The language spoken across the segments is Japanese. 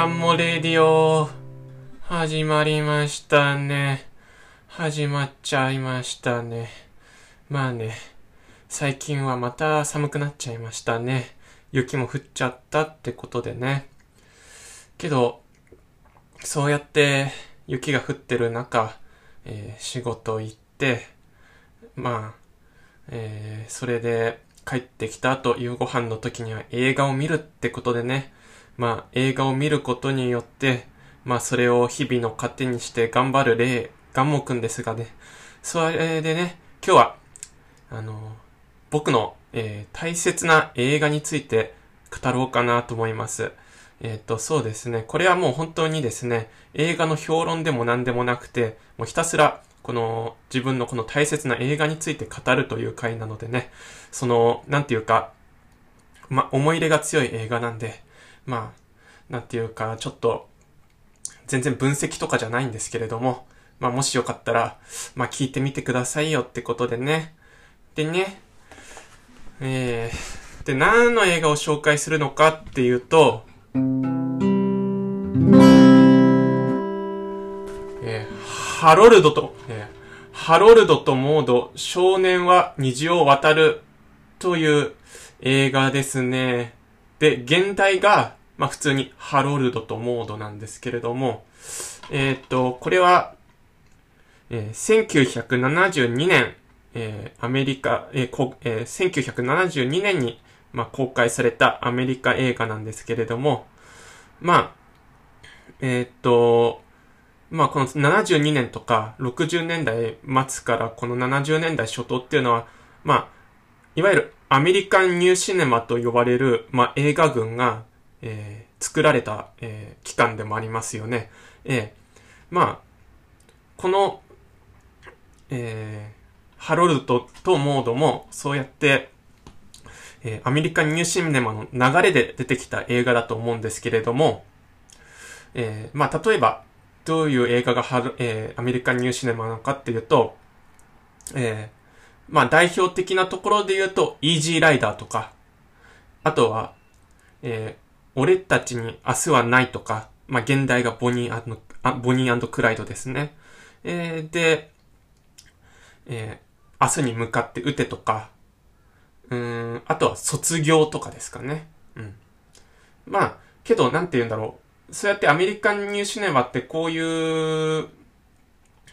ガンモレディオ始まりましたね。始まっちゃいましたね。まあね、最近はまた寒くなっちゃいましたね。雪も降っちゃったってことでね。けど、そうやって雪が降ってる中、えー仕事行って、まあ、えーそれで帰ってきた後、夕ご飯の時には映画を見るってことでね、まあ映画を見ることによって、まあそれを日々の糧にして頑張る霊、ガンモくんですがね、それでね、今日は、あの、僕の、えー大切な映画について語ろうかなと思います。えっ、と、そうですね。これはもう本当にですね、映画の評論でも何でもなくて、もうひたすら、この自分のこの大切な映画について語るという回なのでね、その、なんていうか、ま、思い入れが強い映画なんで、まあ、なんていうか、ちょっと、全然分析とかじゃないんですけれども、まあ、もしよかったら、まあ、聞いてみてくださいよってことでね。でね、えー、で、何の映画を紹介するのかっていうと、えーハロルドと、えーハロルドとモード、少年は虹を渡るという映画ですね。で、現代が、まあ普通にハロルドとモードなんですけれども、えーっと、これは、えー1972年、えーアメリカ、えーこえー1972年に、まあ、公開されたアメリカ映画なんですけれども、まあ、えーっと、まあこの72年とか60年代末からこの70年代初頭っていうのは、まあ、いわゆるアメリカンニューシネマと呼ばれる、まあ、映画群が、えー作られた、えー期間でもありますよね。えーまあ、この、えーハロルドとモードもそうやって、えーアメリカニューシネマの流れで出てきた映画だと思うんですけれども、えーまあ、例えば、どういう映画がハロ、えーアメリカニューシネマなのかっていうと、えーまあ、代表的なところで言うと、イージーライダーとか、あとは、えー俺たちに明日はないとか、まあ、現代がボニーあボニークライドですね。えーで、えー明日に向かって撃てとか、うん、あとは卒業とかですかね。うん。まあ、けど、なんて言うんだろう。そうやってアメリカンニューシネマってこういう、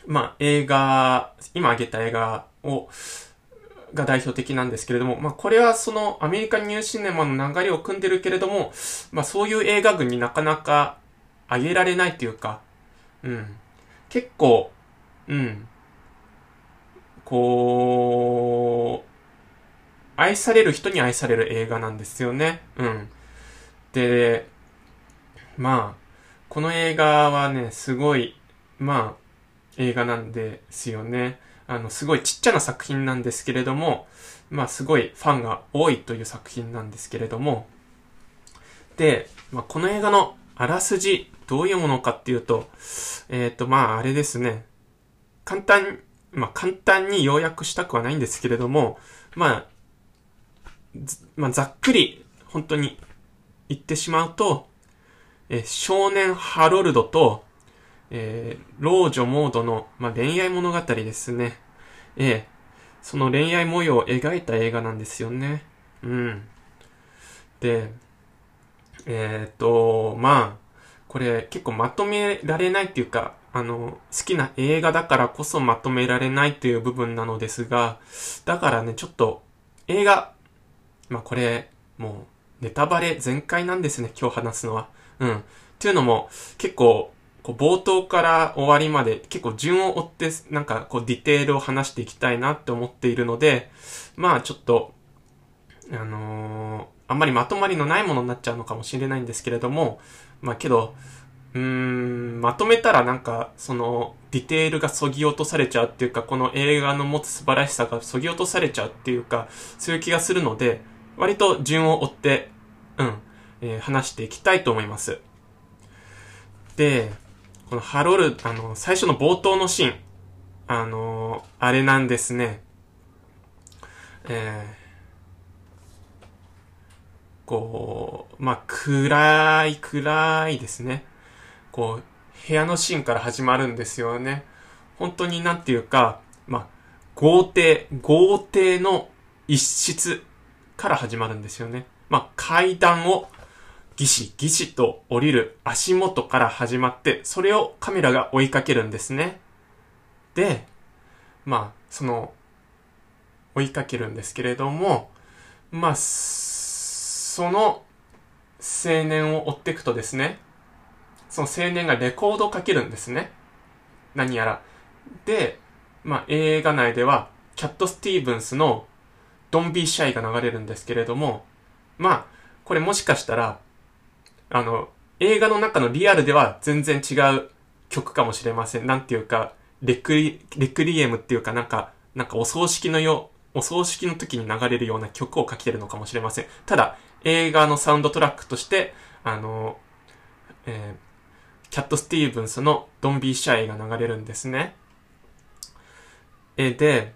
まあ、映画、今挙げた映画を、が代表的なんですけれども、まあ、これはそのアメリカニューシネマの流れを組んでるけれども、まあ、そういう映画群になかなか挙げられないというか、うん。結構、うん。こう、愛される人に愛される映画なんですよね。うん。で、まあ、この映画はね、すごい、まあ、映画なんですよね。あの、すごいちっちゃな作品なんですけれども、まあ、すごいファンが多いという作品なんですけれども、で、まあ、この映画のあらすじ、どういうものかっていうと、えっ、と、まあ、あれですね。簡単、まあ、簡単に要約したくはないんですけれども、まあ、まあ、ざっくり、本当に言ってしまうと、えー少年ハロルドと、えー老女モードの、まあ、恋愛物語ですね。ええその恋愛模様を描いた映画なんですよね。うん。で、えーっと、まあ、これ結構まとめられないっていうか、あの、好きな映画だからこそまとめられないっていう部分なのですが、だからね、ちょっと映画、まあこれ、もうネタバレ全開なんですね、今日話すのは。うん。っていうのも、結構、こう冒頭から終わりまで結構順を追って、なんかこうディテールを話していきたいなって思っているので、まあちょっと、あのーあんまりまとまりのないものになっちゃうのかもしれないんですけれども、まあけど、うーん、まとめたらなんか、その、ディテールが削ぎ落とされちゃうっていうか、この映画の持つ素晴らしさが削ぎ落とされちゃうっていうか、そういう気がするので、割と順を追って、うん、えー話していきたいと思います。で、このハロル、あの、最初の冒頭のシーン、あのあれなんですね。えーこう、まあ、暗い、暗いですね。こう、部屋のシーンから始まるんですよね。本当になんていうか、まあ、豪邸、豪邸の一室から始まるんですよね。まあ、階段をギシギシと降りる足元から始まって、それをカメラが追いかけるんですね。で、まあ、その、追いかけるんですけれども、まあ、その青年を追っていくとですね、その青年がレコードをかけるんですね。何やら。で、まあ、映画内では、キャット・スティーブンスのドンビー・シャイが流れるんですけれども、まあ、これもしかしたら、あの、映画の中のリアルでは全然違う曲かもしれません。なんていうか、レクリ、レクリエムっていうかなんか、なんかお葬式のよう、お葬式の時に流れるような曲をかけてるのかもしれません。ただ、映画のサウンドトラックとして、あの、えー、キャット・スティーブンスのドンビー・シャイが流れるんですね。えで、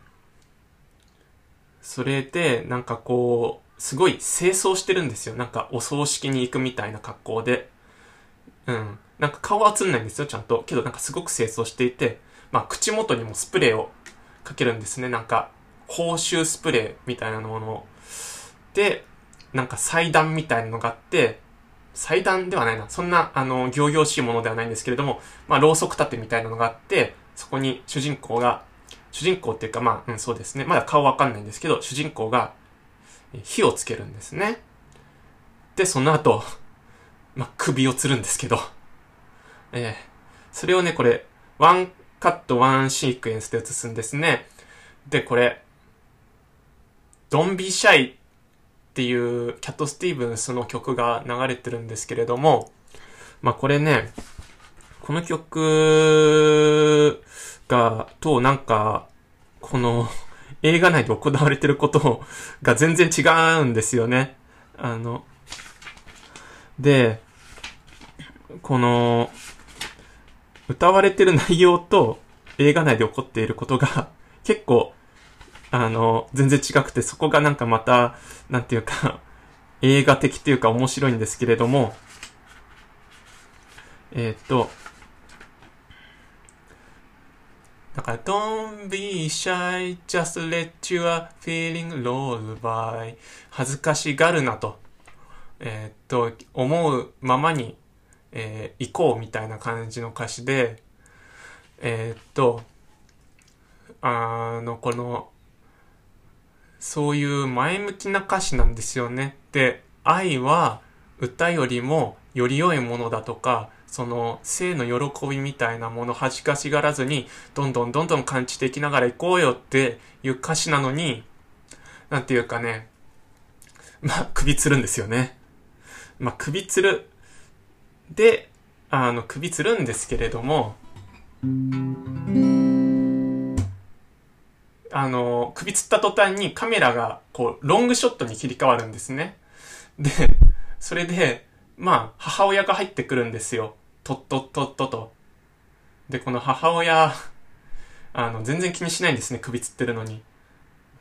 それで、なんかこう、すごい清掃してるんですよ。なんかお葬式に行くみたいな格好で。うん。なんか顔は映んないんですよ、ちゃんと。けどなんかすごく清掃していて、まあ口元にもスプレーをかけるんですね。なんか、報酬スプレーみたいなものを。で、なんか祭壇みたいなのがあって、祭壇ではないな。そんな、あの、行々しいものではないんですけれども、まあ、ろうそく立てみたいなのがあって、そこに主人公が、主人公っていうか、まあ、うん、そうですね。まだ顔わかんないんですけど、主人公が火をつけるんですね。で、その後、ま、首を吊るんですけど、えー、それをね、これ、ワンカットワンシークエンスで映すんですね。で、これ、ドンビシャイっていうキャット・スティーブンスの曲が流れてるんですけれども、まあ、これね、この曲が、となんか、この、映画内で行われてることが全然違うんですよね。あの、で、この、歌われてる内容と映画内で起こっていることが 結構、あの、全然違くて、そこがなんかまた、なんていうか映画的っていうか面白いんですけれども、えっ、と、だから、don't be shy, just let your feeling roll by. 恥ずかしがるなと。えー、っと、思うままに、えー、行こうみたいな感じの歌詞で、えー、っと、あの、この、そういう前向きな歌詞なんですよね。で、愛は歌よりもより良いものだとか、その性の喜びみたいなもの恥ずかしがらずに、どんどんどんどん感知できながら行こうよっていう歌詞なのに、なんていうかね、まあ、首つるんですよね。まあ、首つる。で、あの、首つるんですけれども、あの、首つった途端にカメラが、こう、ロングショットに切り替わるんですね。で、それで、まあ、母親が入ってくるんですよ。とっとっとっとと。で、この母親、あの、全然気にしないんですね、首つってるのに。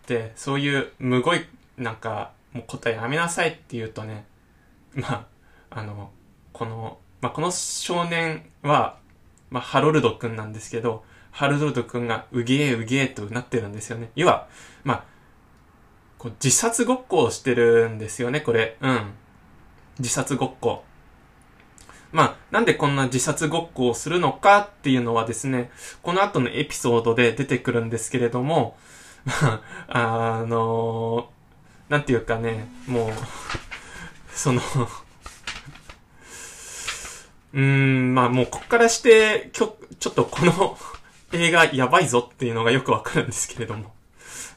で、そういうむごい、なんか、もう答えやめなさいって言うとね、まあ、あの、この、まあ、この少年は、まあ、ハロルド君なんですけど、ハロルド君がうげえうげえとなってるんですよね。要は、まあ、こう自殺ごっこをしてるんですよね、これ。うん。自殺ごっこ。まあ、なんでこんな自殺ごっこをするのかっていうのはですね、この後のエピソードで出てくるんですけれども、まあ、あのー、なんていうかね、もう、そのうーん、まあもうこっからして、きょ、ちょっとこの 映画やばいぞっていうのがよくわかるんですけれども。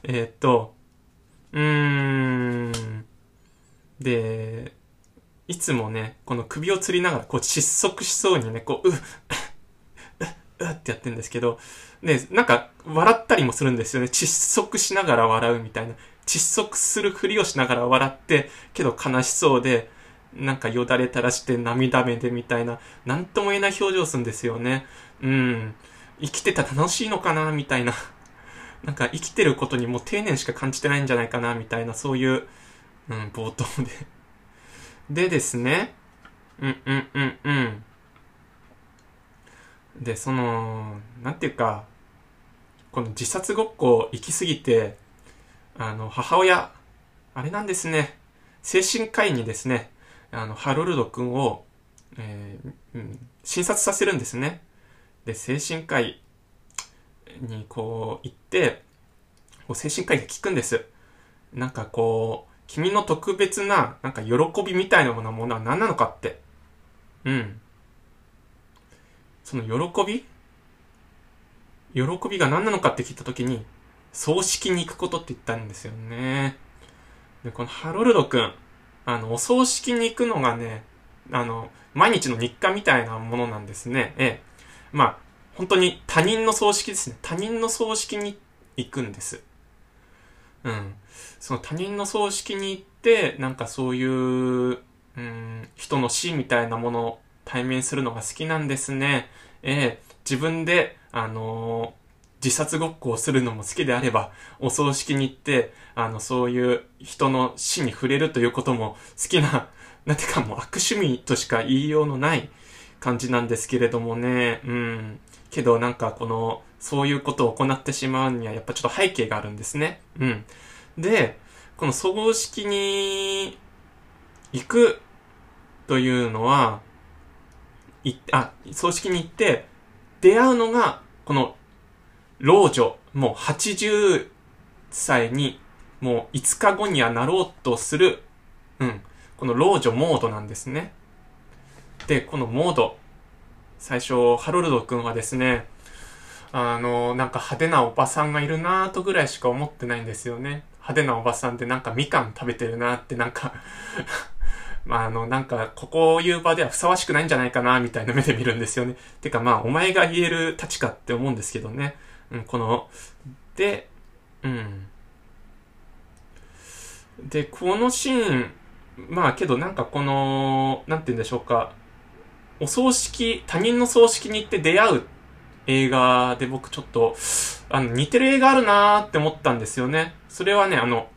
え、っと、うーん、で、いつもね、この首を吊りながら、こう窒息しそうにね、こう、うっ、う、うってやってるんですけど、で、なんか、笑ったりもするんですよね。窒息しながら笑うみたいな。窒息するふりをしながら笑って、けど悲しそうで、なんかよだれ垂らして涙目でみたいな、なんとも言えない表情をするんですよね。うん。生きてた楽しいのかなみたいな。なんか生きてることにもう丁寧しか感じてないんじゃないかなみたいな、そういう、うん、冒頭ででですね、うんうんうんうん。で、その、なんていうか、この自殺ごっこ行き過ぎて、あの、母親、あれなんですね、精神科医にですね、あの、ハロルド君を、えーうん、診察させるんですね。で、精神科医にこう行って、こう精神科医が聞くんです。なんかこう、君の特別な、なんか喜びみたいなものは何なのかって。うん。その喜び？喜びが何なのかって聞いたときに、葬式に行くことって言ったんですよね。で、このハロルド君、あの、お葬式に行くのがね、あの、毎日の日課みたいなものなんですね。ええ。まあ、本当に他人の葬式ですね。他人の葬式に行くんです。うん。その他人の葬式に行って、なんかそういう、うん、人の死みたいなものを対面するのが好きなんですね。ええ自分で、あのー自殺ごっこをするのも好きであれば、お葬式に行って、あの、そういう人の死に触れるということも好きな、なんていうかもう悪趣味としか言いようのない感じなんですけれどもね、うん。けどなんかこの、そういうことを行ってしまうにはやっぱちょっと背景があるんですね。うん。で、この葬式に行くというのは、い、あ、葬式に行って出会うのが、この老女、もう80歳に、もう5日後にはなろうとする、うん、この老女モードなんですね。で、このモード、最初、ハロルド君はですね、あの、なんか派手なおばさんがいるなぁとぐらいしか思ってないんですよね。派手なおばさんでなんかみかん食べてるなってなんか まああの、なんか、ここいう場ではふさわしくないんじゃないかなみたいな目で見るんですよね。てかまあ、お前が言える立ちかって思うんですけどね。うん、この、で、うん。で、このシーン、まあけどなんかこの、なんて言うんでしょうか。お葬式、他人の葬式に行って出会う映画で僕ちょっと、あの、似てる映画あるなーって思ったんですよね。それはね、あの、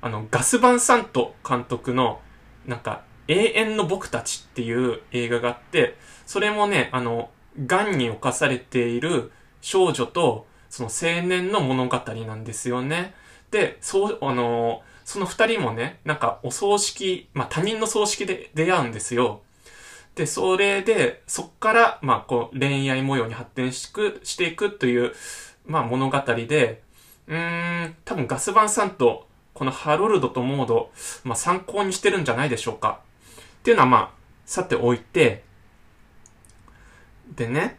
あの、ガス・バン・サント監督の、なんか、永遠の僕たちっていう映画があって、それもね、あの、癌に侵されている少女と、その青年の物語なんですよね。で、そう、あの、その二人もね、なんかお葬式、まあ他人の葬式で出会うんですよ。で、それで、そっから、まあこう恋愛模様に発展していく、していくという、まあ物語で、うーん、多分ガスバンさんと、このハロルドとモード、まあ参考にしてるんじゃないでしょうか。っていうのはまあ、さておいて、でね、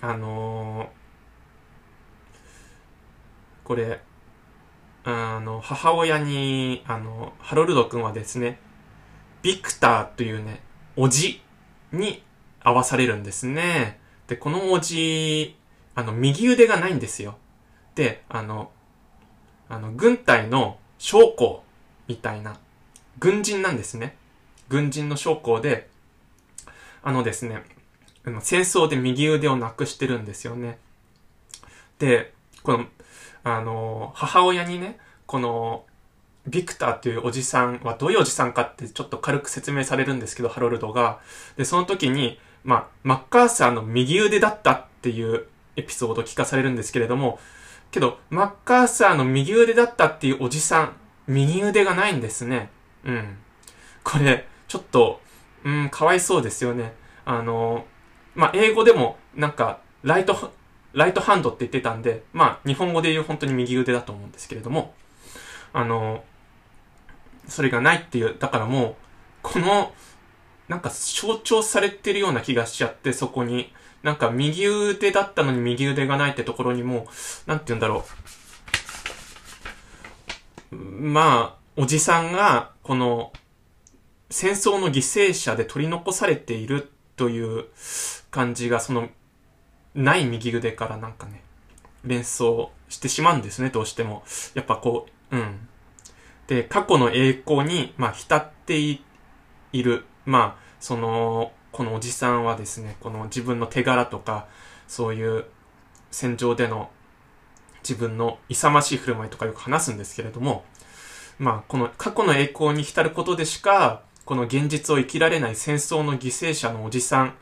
あのーこれ、あの、母親に、あの、ハロルド君はですね、ビクターというね、おじに会わされるんですね。で、このおじ、あの、右腕がないんですよ。で、あの、あの、軍隊の将校みたいな、軍人なんですね。軍人の将校で、あのですね、戦争で右腕をなくしてるんですよね。で、この、あの、母親にね、この、ビクターっていうおじさんはどういうおじさんかってちょっと軽く説明されるんですけど、ハロルドが。で、その時に、まあ、マッカーサーの右腕だったっていうエピソードを聞かされるんですけれども、けど、マッカーサーの右腕だったっていうおじさん、右腕がないんですね。うん。これ、ちょっと、うん、かわいそうですよね。あの、まあ、英語でも、なんか、ライト、ライトハンドって言ってたんで、まあ、日本語で言う本当に右腕だと思うんですけれども、あの、それがないっていう、だからもう、この、なんか象徴されてるような気がしちゃって、そこに。なんか右腕だったのに右腕がないってところにも、なんて言うんだろう。まあ、おじさんが、この、戦争の犠牲者で取り残されているという感じが、その、ない右腕からなんかね、連想してしまうんですね、どうしても。やっぱこう、うん。で、過去の栄光に、まあ、浸っている。まあ、その、このおじさんはですね、この自分の手柄とか、そういう戦場での自分の勇ましい振る舞いとかよく話すんですけれども、まあ、この過去の栄光に浸ることでしか、この現実を生きられない戦争の犠牲者のおじさんっ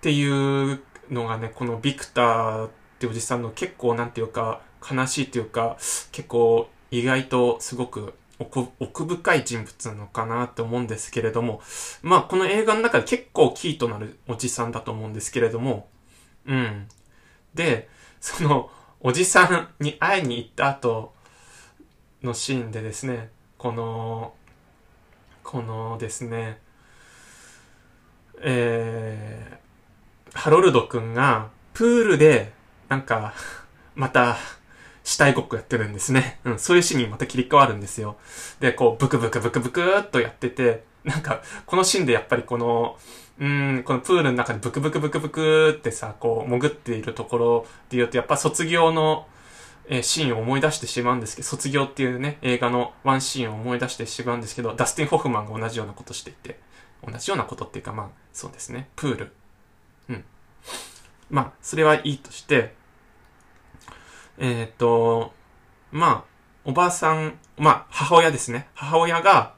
ていうのがね、このビクターっておじさんの結構なんていうか、悲しいっていうか、結構意外とすごく奥深い人物なのかなって思うんですけれども、まあこの映画の中で結構キーとなるおじさんだと思うんですけれども、うん。で、そのおじさんに会いに行った後のシーンでですね、この、このですね、えー、ハロルドくんがプールでなんかまた死体ごっこやってるんですね。うん、そういうシーンにまた切り替わるんですよ。で、こう、ブクブクブクブクーっとやってて、なんか、このシーンでやっぱりこの、うん、このプールの中でブクブクブクブクってさ、こう、潜っているところで言うと、やっぱ卒業の、えー、シーンを思い出してしまうんですけど、卒業っていうね、映画のワンシーンを思い出してしまうんですけど、ダスティン・ホフマンが同じようなことしていて、同じようなことっていうか、まあ、そうですね、プール。うん。まあ、それはいいとして、えっ、と、まあ、おばあさん、まあ、母親ですね。母親が、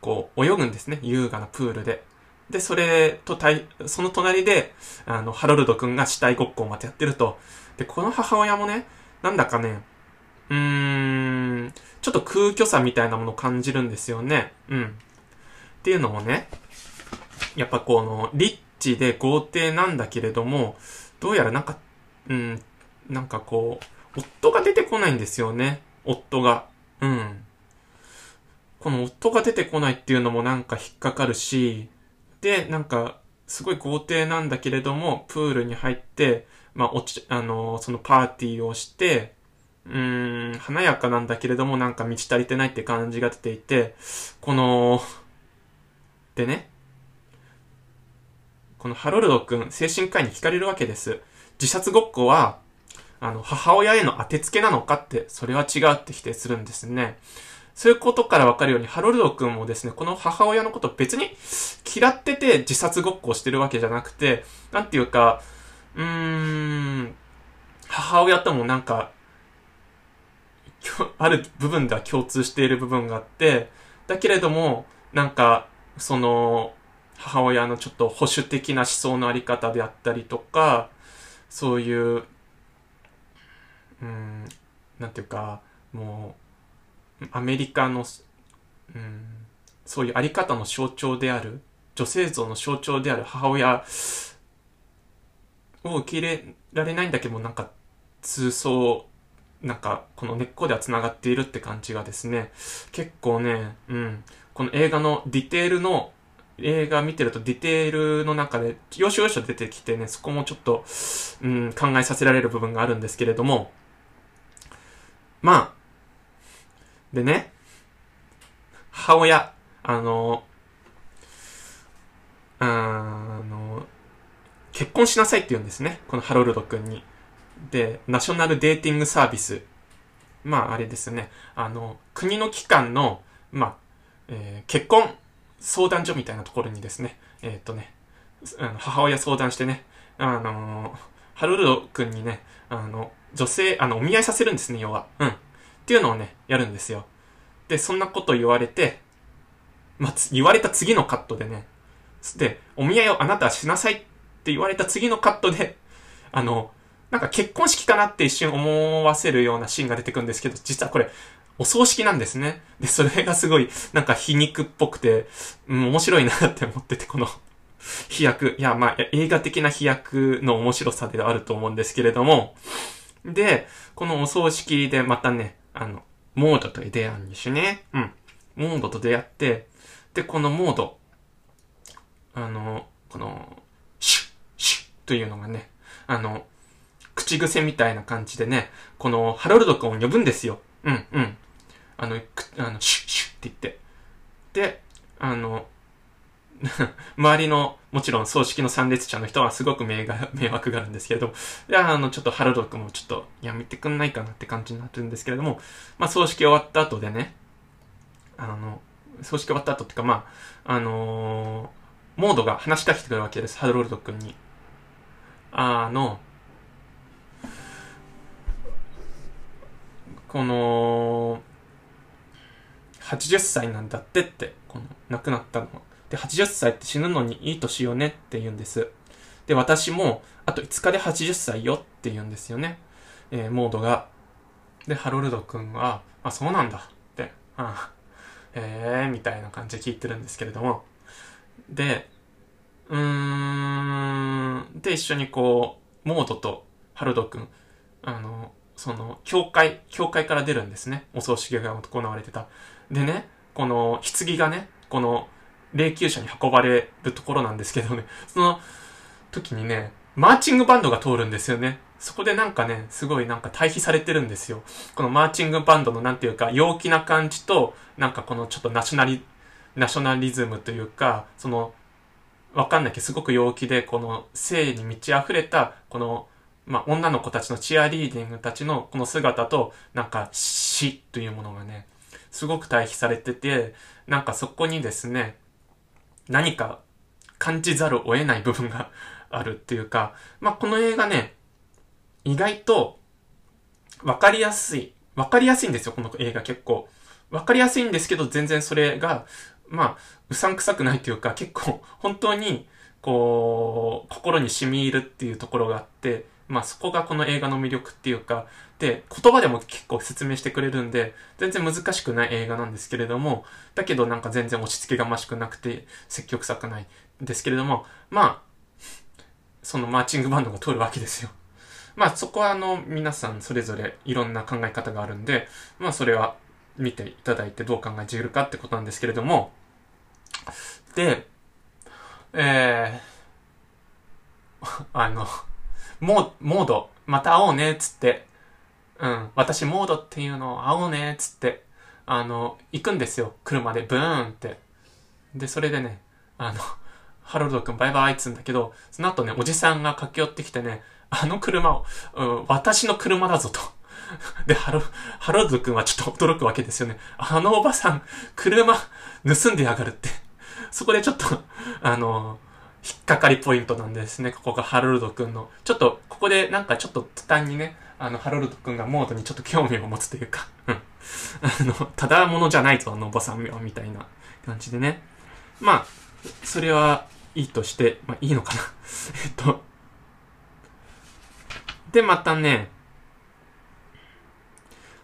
こう、泳ぐんですね。優雅なプールで。で、それと対、その隣で、あの、ハロルド君が死体ごっこをまたやってると。で、この母親もね、なんだかね、うーん、ちょっと空虚さみたいなものを感じるんですよね。うん。っていうのもね、やっぱこの、リッチで豪邸なんだけれども、どうやらなんか、うん、なんかこう、夫が出てこないんですよね。夫が。うん。この夫が出てこないっていうのもなんか引っかかるし、で、なんか、すごい豪邸なんだけれども、プールに入って、まあ、おち、あの、そのパーティーをして、うーん、華やかなんだけれども、なんか満ち足りてないって感じが出ていて、この、でね、このハロルド君、精神科医に聞かれるわけです。自殺ごっこは、あの、母親への当てつけなのかって、それは違うって否定するんですね。そういうことからわかるように、ハロルド君もですね、この母親のこと別に嫌ってて自殺ごっこをしてるわけじゃなくて、なんていうか、うーん、母親ともなんか、ある部分では共通している部分があって、だけれども、なんか、その、母親のちょっと保守的な思想のあり方であったりとか、そういう、うん、なんていうか、もう、アメリカの、うん、そういうあり方の象徴である、女性像の象徴である母親を受け入れられないんだけども、なんか、通奏、なんか、この根っこでは繋がっているって感じがですね、結構ね、うん、この映画のディテールの映画見てるとディテールの中で、要所要所出てきてね、そこもちょっと、うん、考えさせられる部分があるんですけれども、まあ、でね、母親、あの、あの、結婚しなさいって言うんですね。このハロルド君に。で、ナショナルデーティングサービス。まあ、あれですね。あの、国の機関の、まあ、えー、結婚相談所みたいなところにですね、えー、っとね、あの母親相談してね、あのハロルド君にね、あの、女性、あの、お見合いさせるんですね、要は。うん。っていうのをね、やるんですよ。で、そんなこと言われて、まあ、言われた次のカットでね、で、お見合いをあなたはしなさいって言われた次のカットで、あの、なんか結婚式かなって一瞬思わせるようなシーンが出てくるんですけど、実はこれ、お葬式なんですね。で、それがすごい、なんか皮肉っぽくて、うん、面白いなって思ってて、この 飛躍。いや、まあ、映画的な飛躍の面白さではあると思うんですけれども、で、このお葬式でまたね、あの、モードと出会うんですね。うん。モードと出会って、で、このモード、あの、この、シュッ、シュッというのがね、あの、口癖みたいな感じでね、このハロルド君を呼ぶんですよ。うん、うん。あの、あの、シュッ、シュッって言って。で、あの、周りの、もちろん葬式の参列者の人はすごく 迷惑があるんですけれど、いや、あの、ちょっとハロド君もちょっとやめてくんないかなって感じになってるんですけれども、まあ、葬式終わった後でね、あの、葬式終わった後っていうか、まあ、あのー、モードが話しかけてくるわけです、ハロルド君に。あの、この、80歳なんだってって、この、亡くなったのは。で、80歳って死ぬのにいい年よねって言うんです。で、私も、あと5日で80歳よって言うんですよね。えー、モードが。で、ハロルド君は、あ、そうなんだって、ああ、えー、みたいな感じで聞いてるんですけれども。で、うーん、で、一緒にこう、モードとハロルド君、あの、その、教会、教会から出るんですね。お葬式が行われてた。でね、この、棺がね、この、霊柩車に運ばれるところなんですけどね、その時にね、マーチングバンドが通るんですよね。そこでなんかね、すごいなんか対比されてるんですよ。このマーチングバンドのなんていうか、陽気な感じと、なんかこのちょっとナショナリ、ナショナリズムというか、その、わかんないけど、すごく陽気で、この性に満ち溢れた、この、まあ、女の子たちのチアリーディングたちのこの姿と、なんか死というものがね、すごく対比されてて、なんかそこにですね、何か感じざるを得ない部分があるっていうか、まあ、この映画ね、意外とわかりやすい。わかりやすいんですよ、この映画結構。わかりやすいんですけど、全然それが、まあ、うさんくさくないというか、結構、本当に、こう、心に染み入るっていうところがあって、まあそこがこの映画の魅力っていうか、で、言葉でも結構説明してくれるんで、全然難しくない映画なんですけれども、だけどなんか全然落ち着きがましくなくて、積極臭くないんですけれども、まあ、そのマーチングバンドが通るわけですよ。まあそこはあの、皆さんそれぞれいろんな考え方があるんで、まあそれは見ていただいてどう考えているかってことなんですけれども、で、えー、あの、モモード、また会おうね、つって、うん、私モードっていうのを会おうね、つって、あの、行くんですよ。車で、ブーンって。で、それでね、あの、ハロルド君バイバイっつうんだけど、その後ね、おじさんが駆け寄ってきてね、あの車を、うん、私の車だぞと。で、ハロ、ハロルド君はちょっと驚くわけですよね。あのおばさん、車盗んでやがるって。そこでちょっと、あの、引っかかりポイントなんですね。ここがハロルド君の。ちょっと、ここでなんかちょっと途端にね、あの、ハロルド君がモードにちょっと興味を持つというか、あの、ただものじゃないぞ、あのおばさんは、みたいな感じでね。まあ、それはいいとして、まあいいのかな。えっと。で、またね、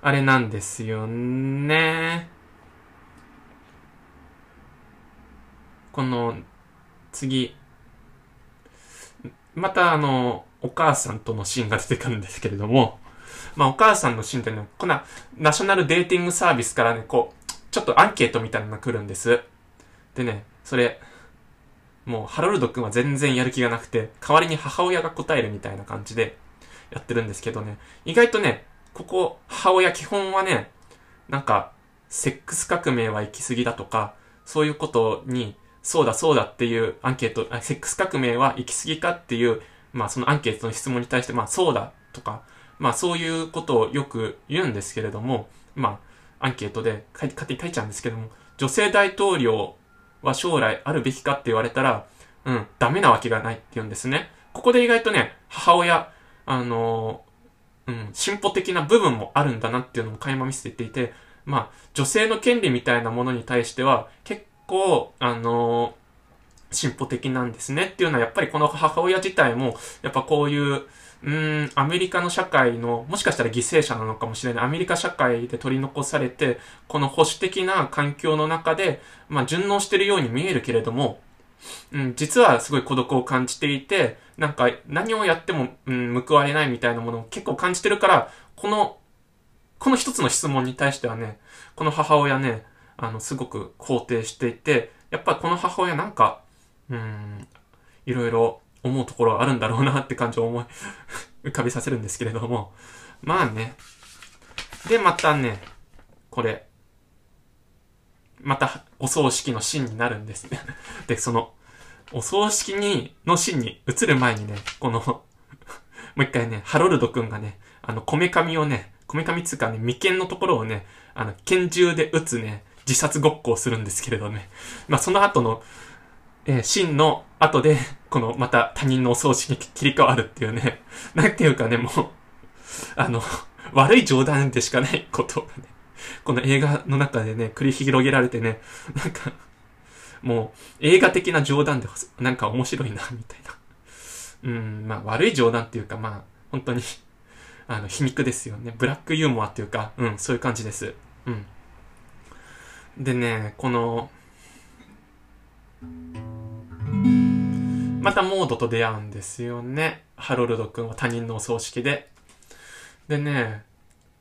あれなんですよね。この、次、またあの、お母さんとのシーンが出てくるんですけれども、まあお母さんのシーンってね、こんな、ナショナルデーティングサービスからね、こう、ちょっとアンケートみたいなのが来るんです。でね、それ、もうハロルド君は全然やる気がなくて、代わりに母親が答えるみたいな感じでやってるんですけどね、意外とね、ここ、母親基本はね、なんか、セックス革命は行き過ぎだとか、そういうことにそうだそうだっていうアンケート、セックス革命は行き過ぎかっていう、まあそのアンケートの質問に対して、まあそうだとか、まあそういうことをよく言うんですけれども、まあアンケートで勝手に書いちゃうんですけども、女性大統領は将来あるべきかって言われたら、うん、ダメなわけがないって言うんですね。ここで意外とね、母親、あのー、うん、進歩的な部分もあるんだなっていうのも垣間見せていて、まあ、女性の権利みたいなものに対しては、結構、あのー、進歩的なんですねっていうのは、やっぱりこの母親自体も、やっぱこういう、うん、アメリカの社会の、もしかしたら犠牲者なのかもしれない。アメリカ社会で取り残されて、この保守的な環境の中で、まあ、順応してるように見えるけれども、うん、実はすごい孤独を感じていて、なんか何をやっても、うん、報われないみたいなものを結構感じてるから、この、この一つの質問に対してはね、この母親ね、あの、すごく肯定していて、やっぱこの母親なんか、うん、いろいろ思うところあるんだろうなって感じを思い 浮かびさせるんですけれども。まあね。で、またね、これ、またお葬式のシーンになるんですね で、その、お葬式に、のシーンに移る前にね、この もう一回ね、ハロルドくんがね、あの、こめかみをね、こめかみつうかね、眉間のところをね、あの、拳銃で撃つね、自殺ごっこをするんですけれどね。まあ、その後の、えー、真の後で、この、また他人のお葬式に切り替わるっていうね。なんていうかね、もう、あの、悪い冗談でしかないことがね、この映画の中でね、繰り広げられてね、なんか、もう映画的な冗談で、なんか面白いな、みたいな。うん、まあ悪い冗談っていうか、まあ、本当にあの、皮肉ですよね。ブラックユーモアっていうか、うん、そういう感じです。うん。でね、この、またモードと出会うんですよね。ハロルド君は他人のお葬式で。でね、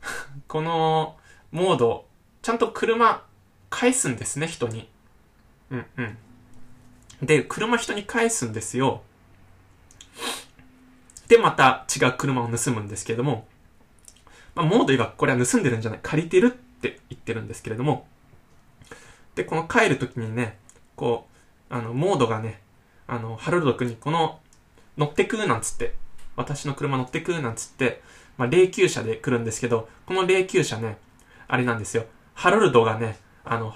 このモード、ちゃんと車返すんですね、人に。うんうん。で、車人に返すんですよ。で、また違う車を盗むんですけれども、まあ、モード曰くこれは盗んでるんじゃない、借りてるって言ってるんですけれども、で、この帰るときにね、こう、あの、モードがね、あの、ハロルド君にこの、乗ってくなんつって、私の車乗ってくなんつって、まあ、霊柩車で来るんですけど、この霊柩車ね、あれなんですよ。ハロルドがね、あの、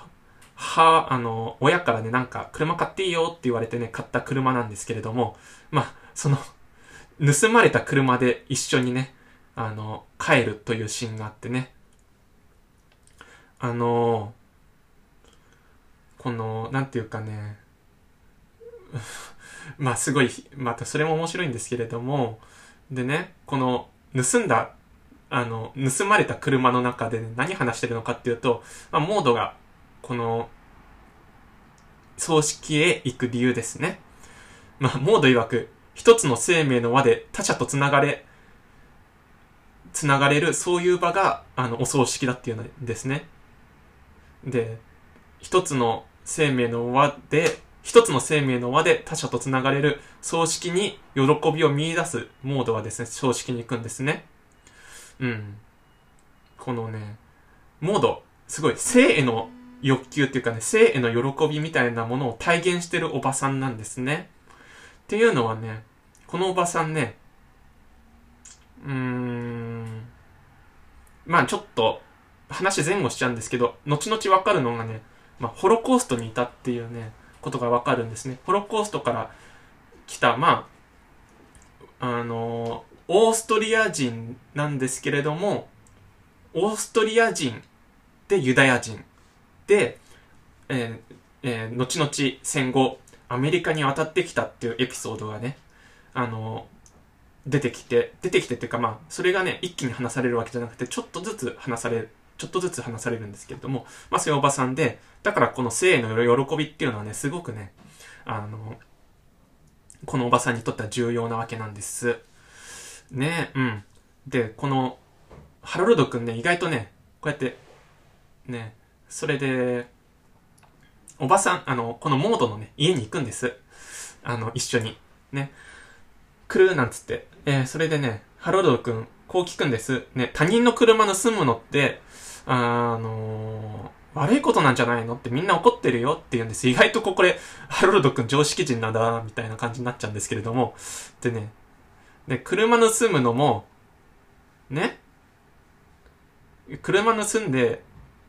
は、あの、親からね、なんか、車買っていいよって言われてね、買った車なんですけれども、まあ、その、盗まれた車で一緒にね、あの、帰るというシーンがあってね。あの、この、なんていうかね、まあすごい、またそれも面白いんですけれども、でね、この盗んだ、あの、盗まれた車の中で、ね、何話してるのかっていうと、まあ、モードが、この、葬式へ行く理由ですね。まあ、モード曰く、一つの生命の輪で他者と繋がれ、繋がれる、そういう場が、あの、お葬式だっていうんですね。で、一つの生命の輪で、一つの生命の輪で他者と繋がれる葬式に喜びを見出すモードはですね、葬式に行くんですね。うん。このね、モード、すごい、生への欲求っていうかね、生への喜びみたいなものを体現してるおばさんなんですね。っていうのはね、このおばさんね、うーん、まあちょっと話前後しちゃうんですけど、後々わかるのがね、まあ、ホロコーストにいたっていうね、ことがわかるんですね。ホロコーストから来た、まあ、あの、オーストリア人なんですけれども、オーストリア人でユダヤ人で、えーえー、後々戦後、アメリカに渡ってきたっていうエピソードがね、あの、出てきて、出てきてっていうかまあ、それがね、一気に話されるわけじゃなくて、ちょっとずつ話される、ちょっとずつ話されるんですけれども、まあそういうおばさんで、だからこの生の喜びっていうのはね、すごくね、あの、このおばさんにとっては重要なわけなんです。ねえうん。で、この、ハロルド君ね、意外とね、こうやって、ね、それで、おばさん、あの、このモードのね、家に行くんです。あの、一緒に。ね。来るなんつって。えー、それでね、ハロルド君、こう聞くんです。ね、他人の車盗むのって、あの、悪いことなんじゃないのってみんな怒ってるよって言うんです。意外とここで、ハロルド君常識人なんだ、みたいな感じになっちゃうんですけれども。でね、で、車盗むのも、ね、車盗んで、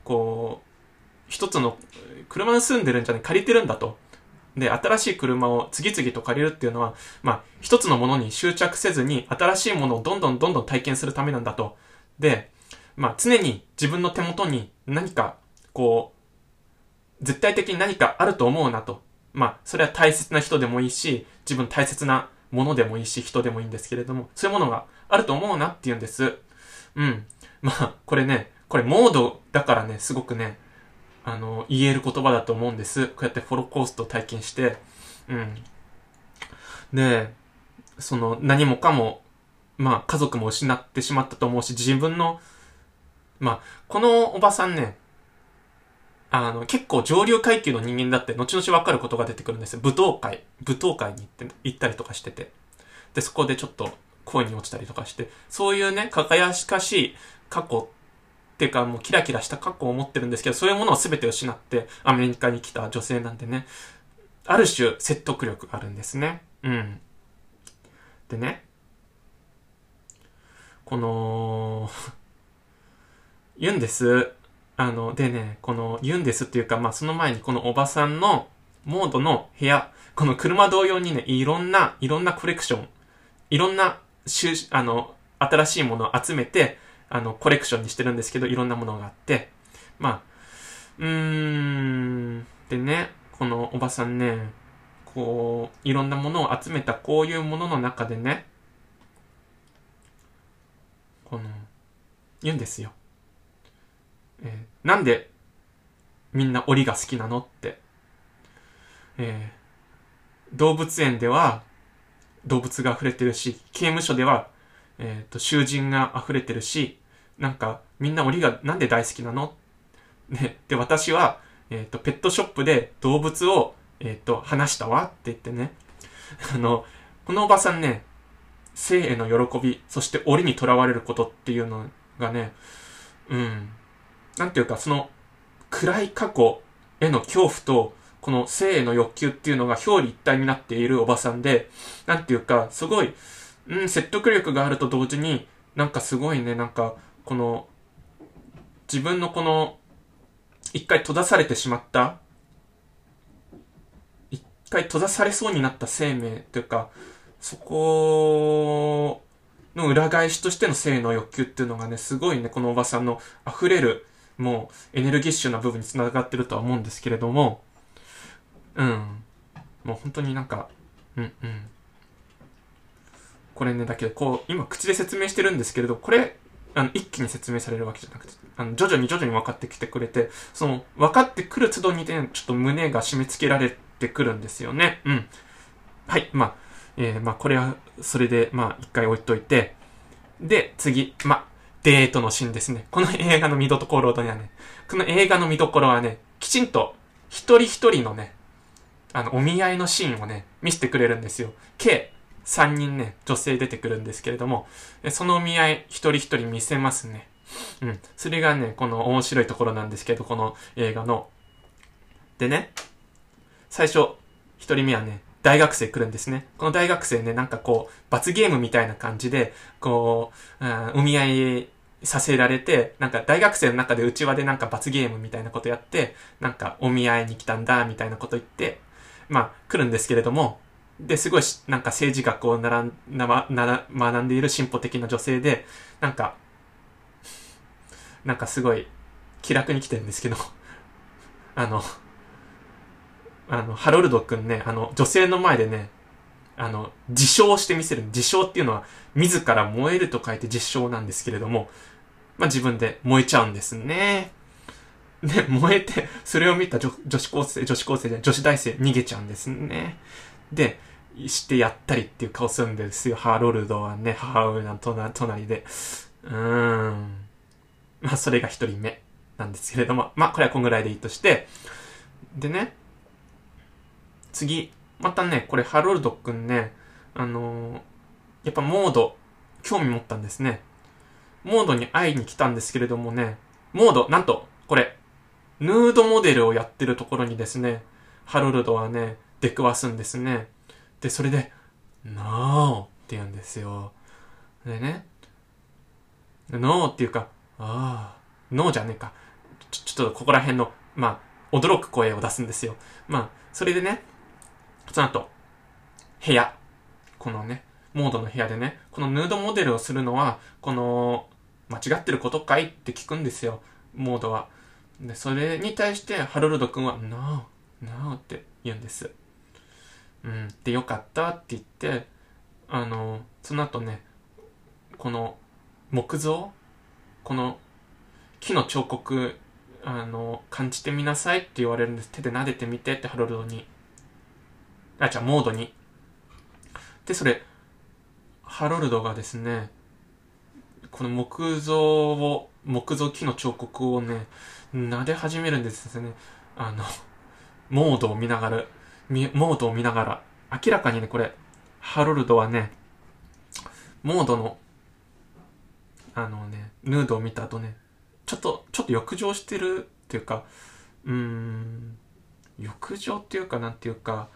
こう、一つの、車盗んでるんじゃない、借りてるんだと。で、新しい車を次々と借りるっていうのは、まあ、一つのものに執着せずに、新しいものをどんどんどんどん体験するためなんだと。で、まあ、常に自分の手元に何か、こう、絶対的に何かあると思うなと。まあ、それは大切な人でもいいし、自分大切なものでもいいし、人でもいいんですけれども、そういうものがあると思うなって言うんです。うん。まあ、これね、これモードだからね、すごくね、あの、言える言葉だと思うんです。こうやってフォロコーストを体験して、うん。で、その、何もかも、まあ、家族も失ってしまったと思うし、自分の、まあ、このおばさんね、あの、結構上流階級の人間だって、後々わかることが出てくるんですよ。舞踏会、舞踏会に行って、行ったりとかしてて。で、そこでちょっと恋に落ちたりとかして、そういうね、輝かしい過去っていうかもうキラキラした過去を持ってるんですけど、そういうものを全て失ってアメリカに来た女性なんでね、ある種説得力があるんですね。うん。でね、この言うんです。あの、でね、この言うんですっていうか、まあその前にこのおばさんのモードの部屋、この車同様にね、いろんな、いろんなコレクション、いろんな、あの、新しいものを集めて、あの、コレクションにしてるんですけど、いろんなものがあって、まあ、うーん、でね、このおばさんね、こう、いろんなものを集めたこういうものの中でね、この、言うんですよ。えー、なんでみんな檻が好きなのって。えー、動物園では動物が溢れてるし、刑務所では、えっ、ー、と、囚人が溢れてるし、なんか、みんな檻がなんで大好きなの？ね、で、私は、えっ、ー、と、ペットショップで動物を、えっ、ー、と、話したわって言ってね。あの、このおばさんね、生への喜び、そして檻に囚われることっていうのがね、うん、なんていうか、その、暗い過去への恐怖と、この生への欲求っていうのが表裏一体になっているおばさんで、なんていうか、すごい、うん、説得力があると同時に、なんかすごいね、なんか、この、自分のこの、一回閉ざされてしまった、一回閉ざされそうになった生命というか、そこの裏返しとしての性の欲求っていうのがね、すごいね、このおばさんの溢れる、もうエネルギッシュな部分につながってるとは思うんですけれども、うん。もう本当になんか、うんうん。これね、だけど、こう、今口で説明してるんですけれど、これ、あの、一気に説明されるわけじゃなくて、あの、徐々に徐々に分かってきてくれて、その、分かってくる都度にね、ちょっと胸が締め付けられてくるんですよね。うん。はい、まあ、えー、まあ、これは、それで、まあ、一回置いといて、で、次、まあ、デートのシーンですね。この映画の見どころにはね、この映画の見どころはね、きちんと、一人一人のね、あの、お見合いのシーンをね、見せてくれるんですよ。計3人ね、女性出てくるんですけれども、そのお見合い一人一人見せますね。うん。それがね、この面白いところなんですけど、この映画の。でね、最初、一人目はね、大学生来るんですね。この大学生ね、なんかこう、罰ゲームみたいな感じで、こう、うん、お見合いさせられて、なんか大学生の中で内輪でなんか罰ゲームみたいなことやって、なんかお見合いに来たんだ、みたいなこと言って、まあ、来るんですけれども、で、すごい、なんか政治学をならな、な、学んでいる進歩的な女性で、なんか、なんかすごい気楽に来てるんですけど、あの、あの、ハロルドくんね、あの、女性の前でね、あの、自称してみせる。自称っていうのは、自ら燃えると書いて自称なんですけれども、まあ、自分で燃えちゃうんですね。で、燃えて、それを見た女女子高生、女子高生じゃ女子大生逃げちゃうんですね。で、してやったりっていう顔するんですよ。ハーロルドはね、母親の隣で。うーん。まあ、それが一人目なんですけれども、まあ、これはこんぐらいでいいとして、でね、次、またね、これハーロルドくんね、あのー、やっぱモード、興味持ったんですね。モードに会いに来たんですけれどもね、モード、なんと、これ、ヌードモデルをやってるところにですね、ハロルドはね、出くわすんですね。で、それで、No! って言うんですよ。でね、No っていうか、ああ、No じゃねえか。ちょ、ちょっとここら辺の、まあ、驚く声を出すんですよ。まあ、それでね、その後、部屋。このね、モードの部屋でね、このヌードモデルをするのは、この、間違ってることかい？って聞くんですよ、モードは。で、それに対してハロルド君は、No, No って言うんです。うん。で、よかったって言って、あの、その後ね、この木造？この木の彫刻、あの、感じてみなさいって言われるんです。手で撫でてみてってハロルドに。あ、じゃあモードに。で、それ、ハロルドがですね、この木造を、木造木の彫刻をね、撫で始めるんですよね。あの、モードを見ながら、モードを見ながら、明らかにね、これ、ハロルドはね、モードの、あのね、ヌードを見た後ね、ちょっと、ちょっと欲情してるっていうか、うーん、欲情っていうかなんていうか、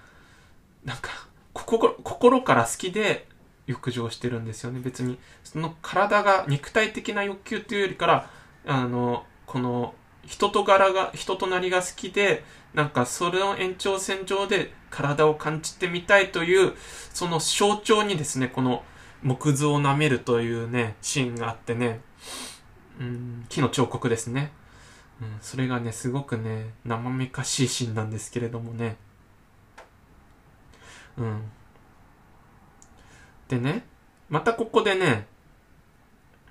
なんか、心、心から好きで欲情してるんですよね。別に、その体が肉体的な欲求っていうよりから、あの、この人と柄が、人となりが好きで、なんかそれの延長線上で体を感じてみたいという、その象徴にですね、この木図を舐めるというね、シーンがあってね、うん、木の彫刻ですね。うん、それがね、すごくね、生めかしいシーンなんですけれどもね。うん。でね、またここでね、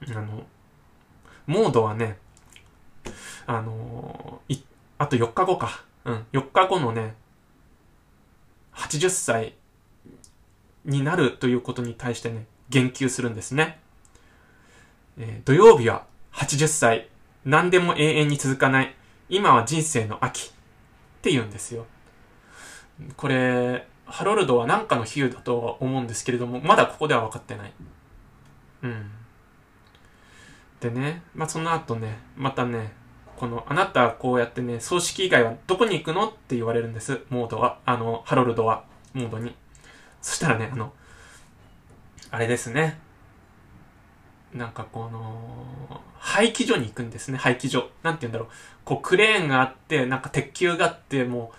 あの、モードはね、あのい、あと4日後か。うん、4日後のね、80歳になるということに対してね、言及するんですね。えー、土曜日は80歳、何でも永遠に続かない、今は人生の秋って言うんですよ。これ、ハロルドは何かの比喩だとは思うんですけれども、まだここでは分かってない。うん。でね、まあ、その後ね、またね、この、あなたはこうやってね、葬式以外はどこに行くのって言われるんです、モードは。あの、ハロルドは、モードに。そしたらね、あの、あれですね。なんかこの、廃棄所に行くんですね、廃棄所。なんて言うんだろう。こう、クレーンがあって、なんか鉄球があって、もう、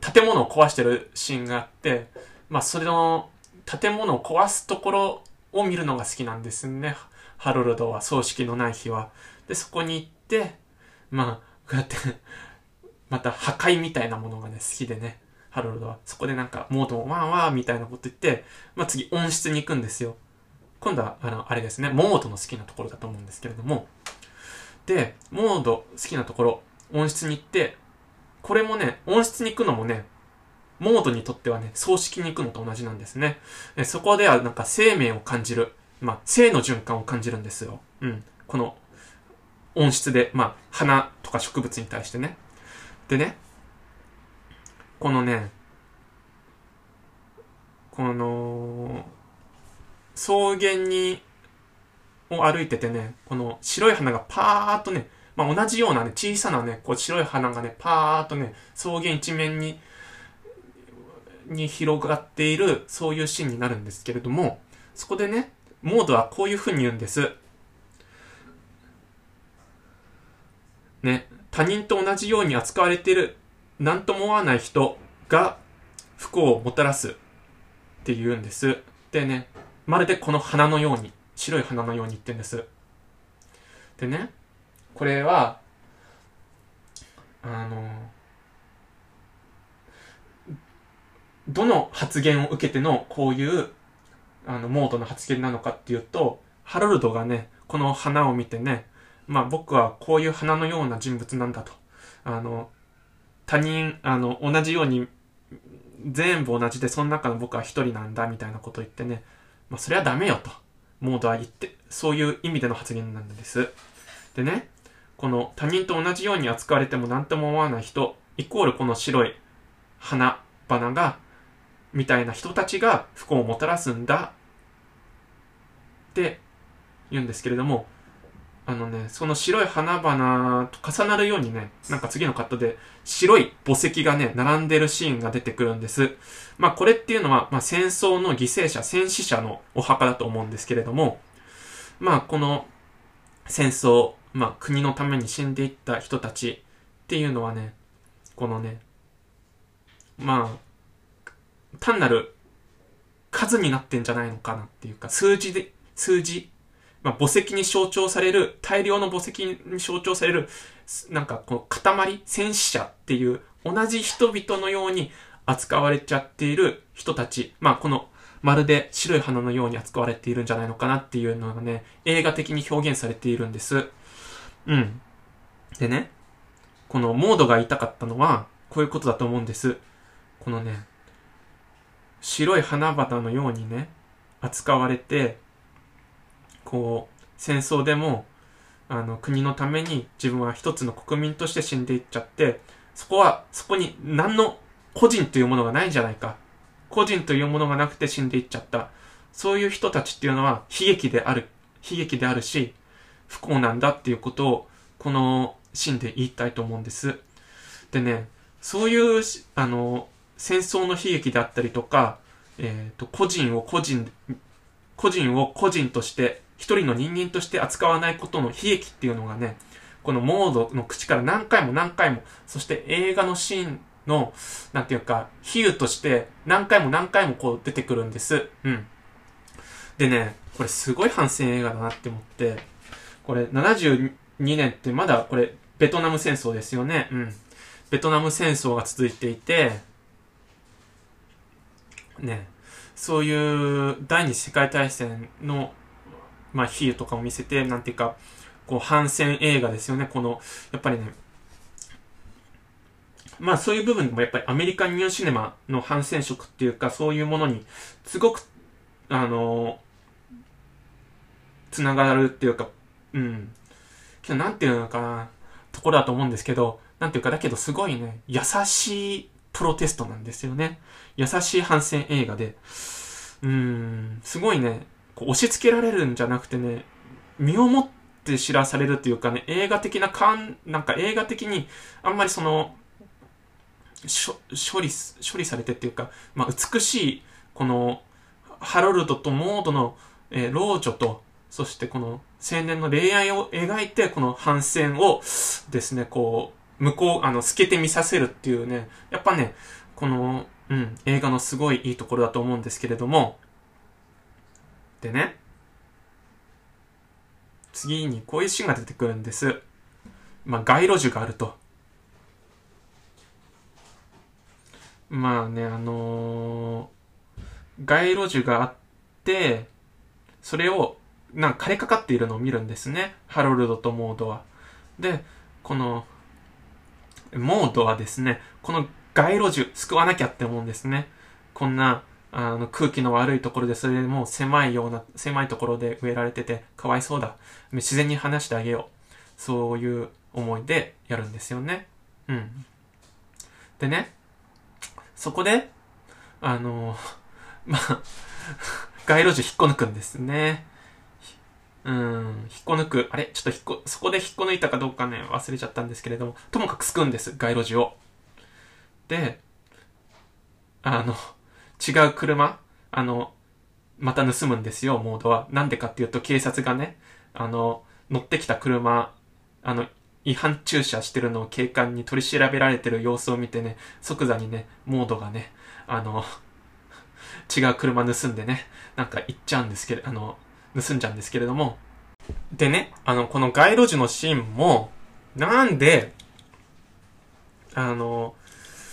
建物を壊してるシーンがあって、まあ、それの、建物を壊すところを見るのが好きなんですね。ハロルドは、葬式のない日は。で、そこに行って、まあ、こうやってまた破壊みたいなものがね、好きでね。ハロルドは。そこでなんか、モードをワンワーみたいなこと言って、まあ次音質に行くんですよ。今度は、あの、あれですね、モードの好きなところだと思うんですけれども。で、モード好きなところ、音質に行って、これもね、音質に行くのもね、モードにとってはね、葬式に行くのと同じなんですね。そこではなんか生命を感じる。まあ、生の循環を感じるんですよ。うん。この音質で、まあ、花とか植物に対してね。でね、このね、この、草原に、を歩いててね、この白い花がパーっとね、まあ、同じようなね、小さなね、こう白い花がね、パーっとね、草原一面に、に広がっている、そういうシーンになるんですけれども、そこでね、モードはこういう風に言うんです。ね、他人と同じように扱われている何とも思わない人が不幸をもたらすって言うんです。でね、まるでこの花のように、白い花のように言ってんです。でね、これは、あの、どの発言を受けてのこういうあのモードの発言なのかっていうと、ハロルドがね、この花を見てね、まあ僕はこういう花のような人物なんだと。あの、他人、あの、同じように、全部同じで、その中の僕は一人なんだ、みたいなことを言ってね、まあ、それはダメよと、モードは言って、そういう意味での発言なんです。でね、この他人と同じように扱われても何とも思わない人、イコールこの白い花々が、みたいな人たちが不幸をもたらすんだって言うんですけれども、あのね、その白い花々と重なるようにね、なんか次のカットで白い墓石がね、並んでるシーンが出てくるんです。まあこれっていうのは、まあ戦争の犠牲者、戦死者のお墓だと思うんですけれども、まあこの戦争、まあ国のために死んでいった人たちっていうのはね、このね、まあ、単なる数になってんじゃないのかなっていうか、数字で、数字まあ、墓石に象徴される、大量の墓石に象徴される、なんかこの塊、戦死者っていう同じ人々のように扱われちゃっている人たち。まあこのまるで白い花のように扱われているんじゃないのかなっていうのがね、映画的に表現されているんです。うん。でね、このモードが言いたかったのは、こういうことだと思うんです。このね、白い花々のようにね、扱われて、こう、戦争でも、あの、国のために自分は一つの国民として死んでいっちゃって、そこは、そこに何の個人というものがないんじゃないか。個人というものがなくて死んでいっちゃった。そういう人たちっていうのは悲劇である、悲劇であるし、不幸なんだっていうことを、このシーンで言いたいと思うんです。でね、そういう、あの、戦争の悲劇であったりとか、えっ、ー、と、個人を個人、個人を個人として一人の人間として扱わないことの悲劇っていうのがね、このモードの口から何回も何回も、そして映画のシーンの、なんていうか、比喩として何回も何回もこう出てくるんです。うん。でね、これすごい反戦映画だなって思って、これ72年ってまだこれベトナム戦争ですよね。うん。ベトナム戦争が続いていて、ね、そういう第二次世界大戦の、まあ、比喩とかを見せて、なんていうか、こう、反戦映画ですよね。この、やっぱりね、まあそういう部分でもやっぱりアメリカンニューシネマの反戦色っていうか、そういうものに、すごく、あの、つながるっていうか、うん。けど、なんていうのかな、ところだと思うんですけど、なんていうか、だけどすごいね、優しいプロテストなんですよね。優しい反戦映画で、うーん、すごいね、こう押し付けられるんじゃなくてね、身をもって知らされるっていうかね、映画的な感、なんか映画的に、あんまりその、処理、処理されてっていうか、まあ、美しい、この、ハロルドとモードの、えー、老女と、そしてこの青年の恋愛を描いて、この反戦をですね、こう、向こう、あの、透けて見させるっていうね、やっぱね、この、うん、映画のすごいいいところだと思うんですけれども、でね、次にこういうシーンが出てくるんです。まあ、街路樹があると。まあね、あのー、街路樹があって、それを、なんか枯れかかっているのを見るんですね。ハロルドとモードは。で、この、モードはですね、この街路樹救わなきゃって思うんですね。こんな、あの、空気の悪いところで、それでもう狭いような、狭いところで植えられてて、かわいそうだ。自然に話してあげよう。そういう思いでやるんですよね。うん。でね、そこで、あの、まあ、街路樹引っこ抜くんですね。うん、引っこ抜く。あれ？ちょっと引っこ、そこで引っこ抜いたかどうかね、忘れちゃったんですけれども、ともかく救うんです、街路樹を。で、あの、違う車、あの、また盗むんですよ、モードは。なんでかっていうと、警察がね、あの、乗ってきた車、あの、違反駐車してるのを警官に取り調べられてる様子を見てね、即座にね、モードがね、あの、違う車盗んでね、なんか行っちゃうんですけど、あの、盗んじゃうんですけれども、でね、あの、この街路樹のシーンも、なんで、あの、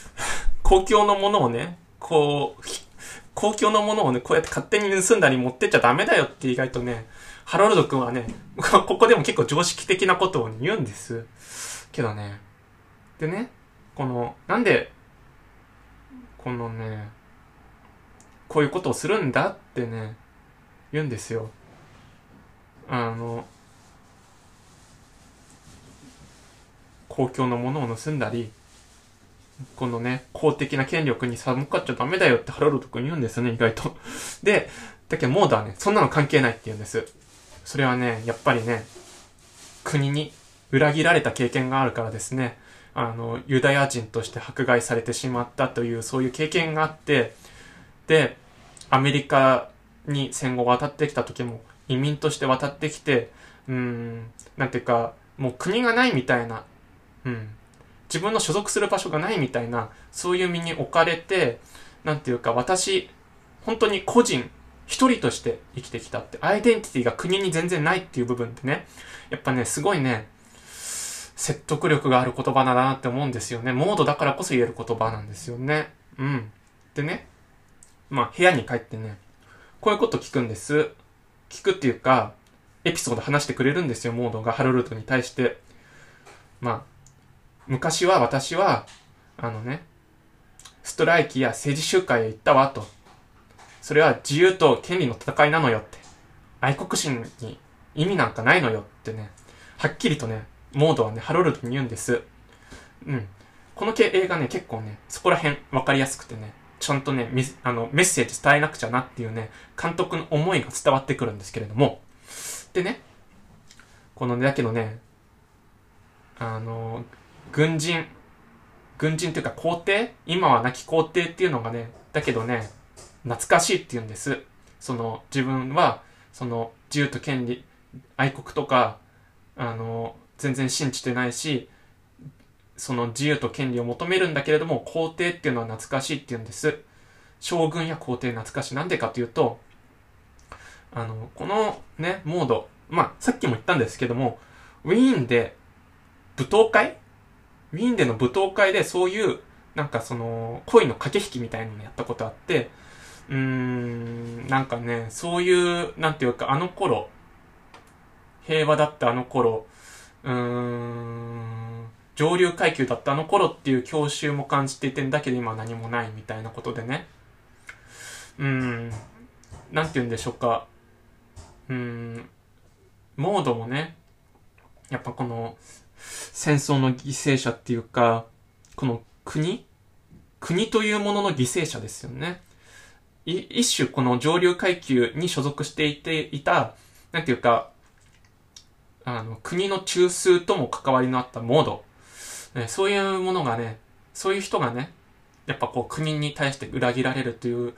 公共のものをね、こう、公共のものをね、こうやって勝手に盗んだり持ってっちゃダメだよって意外とね、ハロルド君はね、ここでも結構常識的なことを言うんです。けどね。でね、この、なんで、このね、こういうことをするんだってね、言うんですよ。あの、公共のものを盗んだり、このね、公的な権力に寒かっちゃダメだよってハロルド君言うんですね、意外と。で、だけどモードはね、そんなの関係ないって言うんです。それはね、やっぱりね、国に裏切られた経験があるからですね、あの、ユダヤ人として迫害されてしまったという、そういう経験があって、で、アメリカに戦後渡ってきた時も、移民として渡ってきて、うん、なんていうか、もう国がないみたいな、うん、自分の所属する場所がないみたいな、そういう身に置かれて、なんていうか、私、本当に個人、一人として生きてきたって、アイデンティティが国に全然ないっていう部分ってね、やっぱね、すごいね、説得力がある言葉だなって思うんですよね。モードだからこそ言える言葉なんですよね。うん。でね、まあ部屋に帰ってね、こういうこと聞くんです。聞くっていうか、エピソード話してくれるんですよ、モードがハロルトに対して。まあ、昔は私は、あのね、ストライキや政治集会へ行ったわ、と。それは自由と権利の戦いなのよって。愛国心に意味なんかないのよってね、はっきりとね、モードはね、ハロルドに言うんです。うん。この映画ね、結構ね、そこら辺分かりやすくてね、ちゃんとね、あの、メッセージ伝えなくちゃなっていうね、監督の思いが伝わってくるんですけれども、でね、このね、だけどね、あの、軍人、軍人というか皇帝今は亡き皇帝っていうのがね、だけどね、懐かしいって言うんです。その自分はその自由と権利、愛国とか、あの、全然信じてないし、その自由と権利を求めるんだけれども、皇帝っていうのは懐かしいって言うんです。将軍や皇帝懐かしい。なんでかというと、あの、このね、モード、まあ、さっきも言ったんですけども、ウィーンで、舞踏会？ウィーンでの舞踏会でそういう、なんかその、恋の駆け引きみたいなのやったことあって、うーん、なんかね、そういう、なんていうか、あの頃、平和だったあの頃、うーん、上流階級だったあの頃っていう郷愁も感じていてんだけど今何もないみたいなことでね。うん、なんて言うんでしょうか。うん、モードもね、やっぱこの、戦争の犠牲者っていうか、この国？国というものの犠牲者ですよね。一種この上流階級に所属していていた、なんていうか、あの、国の中枢とも関わりのあったモード。ね、そういうものがね、そういう人がね、やっぱこう国に対して裏切られるという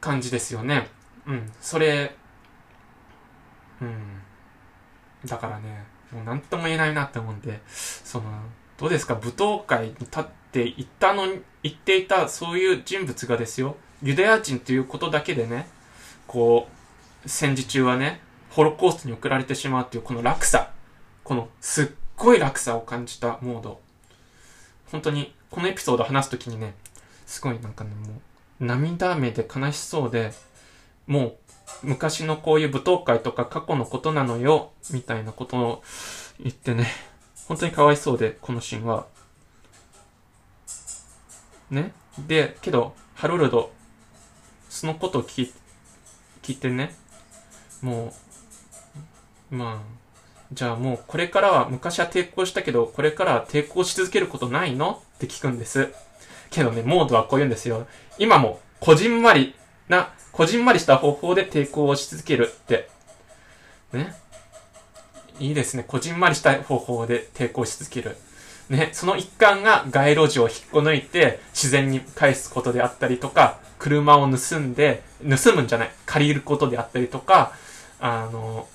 感じですよね。うん。それ、うん。だからね、もう何とも言えないなって思うんで、その、どうですか？舞踏会に立っていったのに、言っていたそういう人物がですよ、ユダヤ人ということだけでね、こう、戦時中はね、ホロコーストに送られてしまうっていうこの落差。このすっごい落差を感じたモード。本当に、このエピソード話すときにね、すごいなんかね、もう、涙目で悲しそうで、もう、昔のこういう舞踏会とか過去のことなのよ、みたいなことを言ってね、本当にかわいそうで、このシーンは。ね？で、けど、ハロルド、そのことを聞聞いてね、もう、まあ、じゃあもうこれからは、昔は抵抗したけど、これからは抵抗し続けることないの？って聞くんです。けどね、モードはこう言うんですよ。今も、こじんまりな、こじんまりした方法で抵抗をし続けるって。ね？いいですね。こじんまりした方法で抵抗し続ける。ね、その一環が街路樹を引っこ抜いて自然に返すことであったりとか、車を盗んで、盗むんじゃない、借りることであったりとか、あの、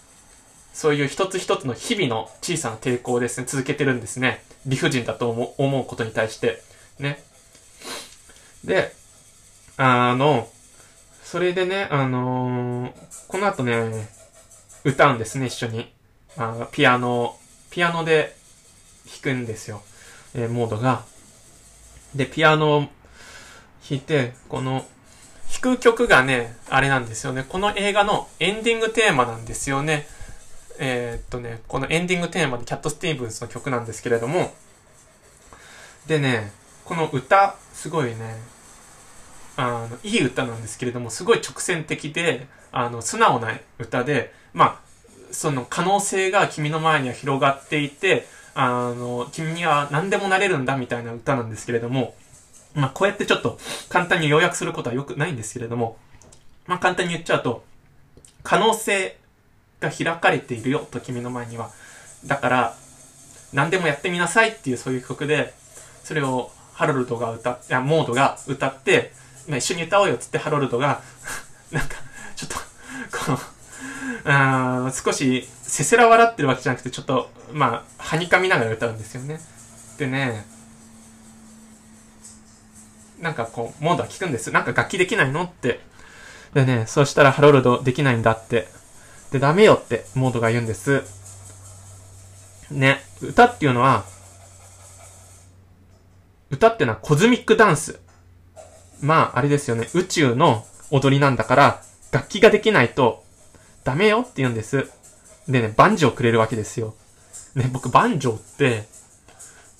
そういう一つ一つの日々の小さな抵抗をですね、続けてるんですね。理不尽だと思うことに対して。ね。で、あの、それでね、あのー、この後ね、歌うんですね、一緒に。あピアノ、ピアノで弾くんですよ。えー、モードが。で、ピアノを弾いて、この、弾く曲がね、あれなんですよね。この映画のエンディングテーマなんですよね。えー、っとね、このエンディングテーマでキャット・スティーブンスの曲なんですけれども、でね、この歌、すごいね、あの、いい歌なんですけれども、すごい直線的で、あの、素直な歌で、まあ、その可能性が君の前には広がっていて、あの、君には何でもなれるんだみたいな歌なんですけれども、まあ、こうやってちょっと簡単に要約することはよくないんですけれども、まあ、簡単に言っちゃうと、可能性が開かれているよと君の前には。だから、何でもやってみなさいっていうそういう曲で、それをハロルドが歌って、モードが歌って、まあ、一緒に歌おうよっつってハロルドが なんか、ちょっとこのあ少し、せせら笑ってるわけじゃなくて、ちょっと、まあ、はにかみながら歌うんですよね。でね、なんかこう、モードは聞くんです。なんか楽器できないのって。でね、そうしたらハロルドできないんだって。で、ダメよってモードが言うんです。ね、歌っていうのは、歌ってのはコズミックダンス。まあ、あれですよね。宇宙の踊りなんだから、楽器ができないとダメよって言うんです。でね、バンジョーくれるわけですよ。ね、僕バンジョーって、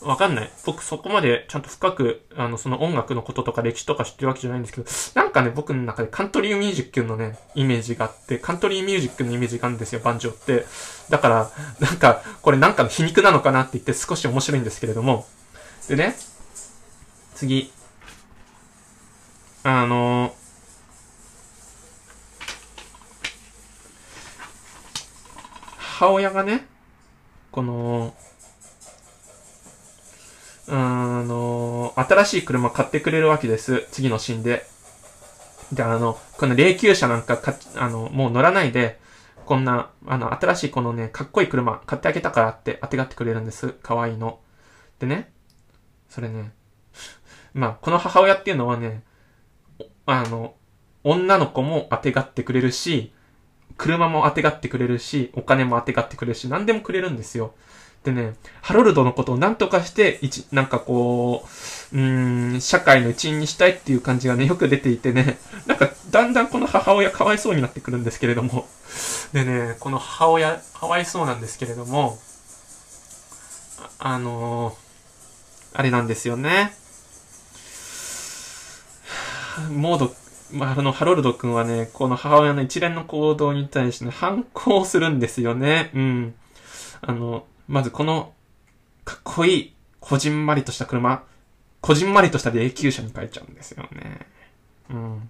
わかんない。僕そこまでちゃんと深く、あの、その音楽のこととか歴史とか知ってるわけじゃないんですけど、なんかね、僕の中でカントリーミュージックのね、イメージがあって、カントリーミュージックのイメージがあるんですよ、バンジョーって。だから、なんか、これなんかの皮肉なのかなって言って少し面白いんですけれども。でね、次。あの母親がね、この、あの、新しい車買ってくれるわけです。次のシーンで。で、あの、この霊柩車なんかか、あの、もう乗らないで、こんな、あの、新しいこのね、かっこいい車買ってあげたからって当てがってくれるんです。かわいいの。でね、それね、まあ、この母親っていうのはね、あの、女の子も当てがってくれるし、車も当てがってくれるし、お金も当てがってくれるし、何でもくれるんですよ。でね、ハロルドのことを何とかして、一、なんかこう、うん、社会の一員にしたいっていう感じがね、よく出ていてね、なんか、だんだんこの母親かわいそうになってくるんですけれども、でね、この母親、かわいそうなんですけれども、あ、のー、あれなんですよね。モード、まあ、あの、ハロルド君はね、この母親の一連の行動に対してね、反抗するんですよね。うん。あの、まずこの、かっこいい、こじんまりとした車、こじんまりとした霊柩車に変えちゃうんですよね。うん。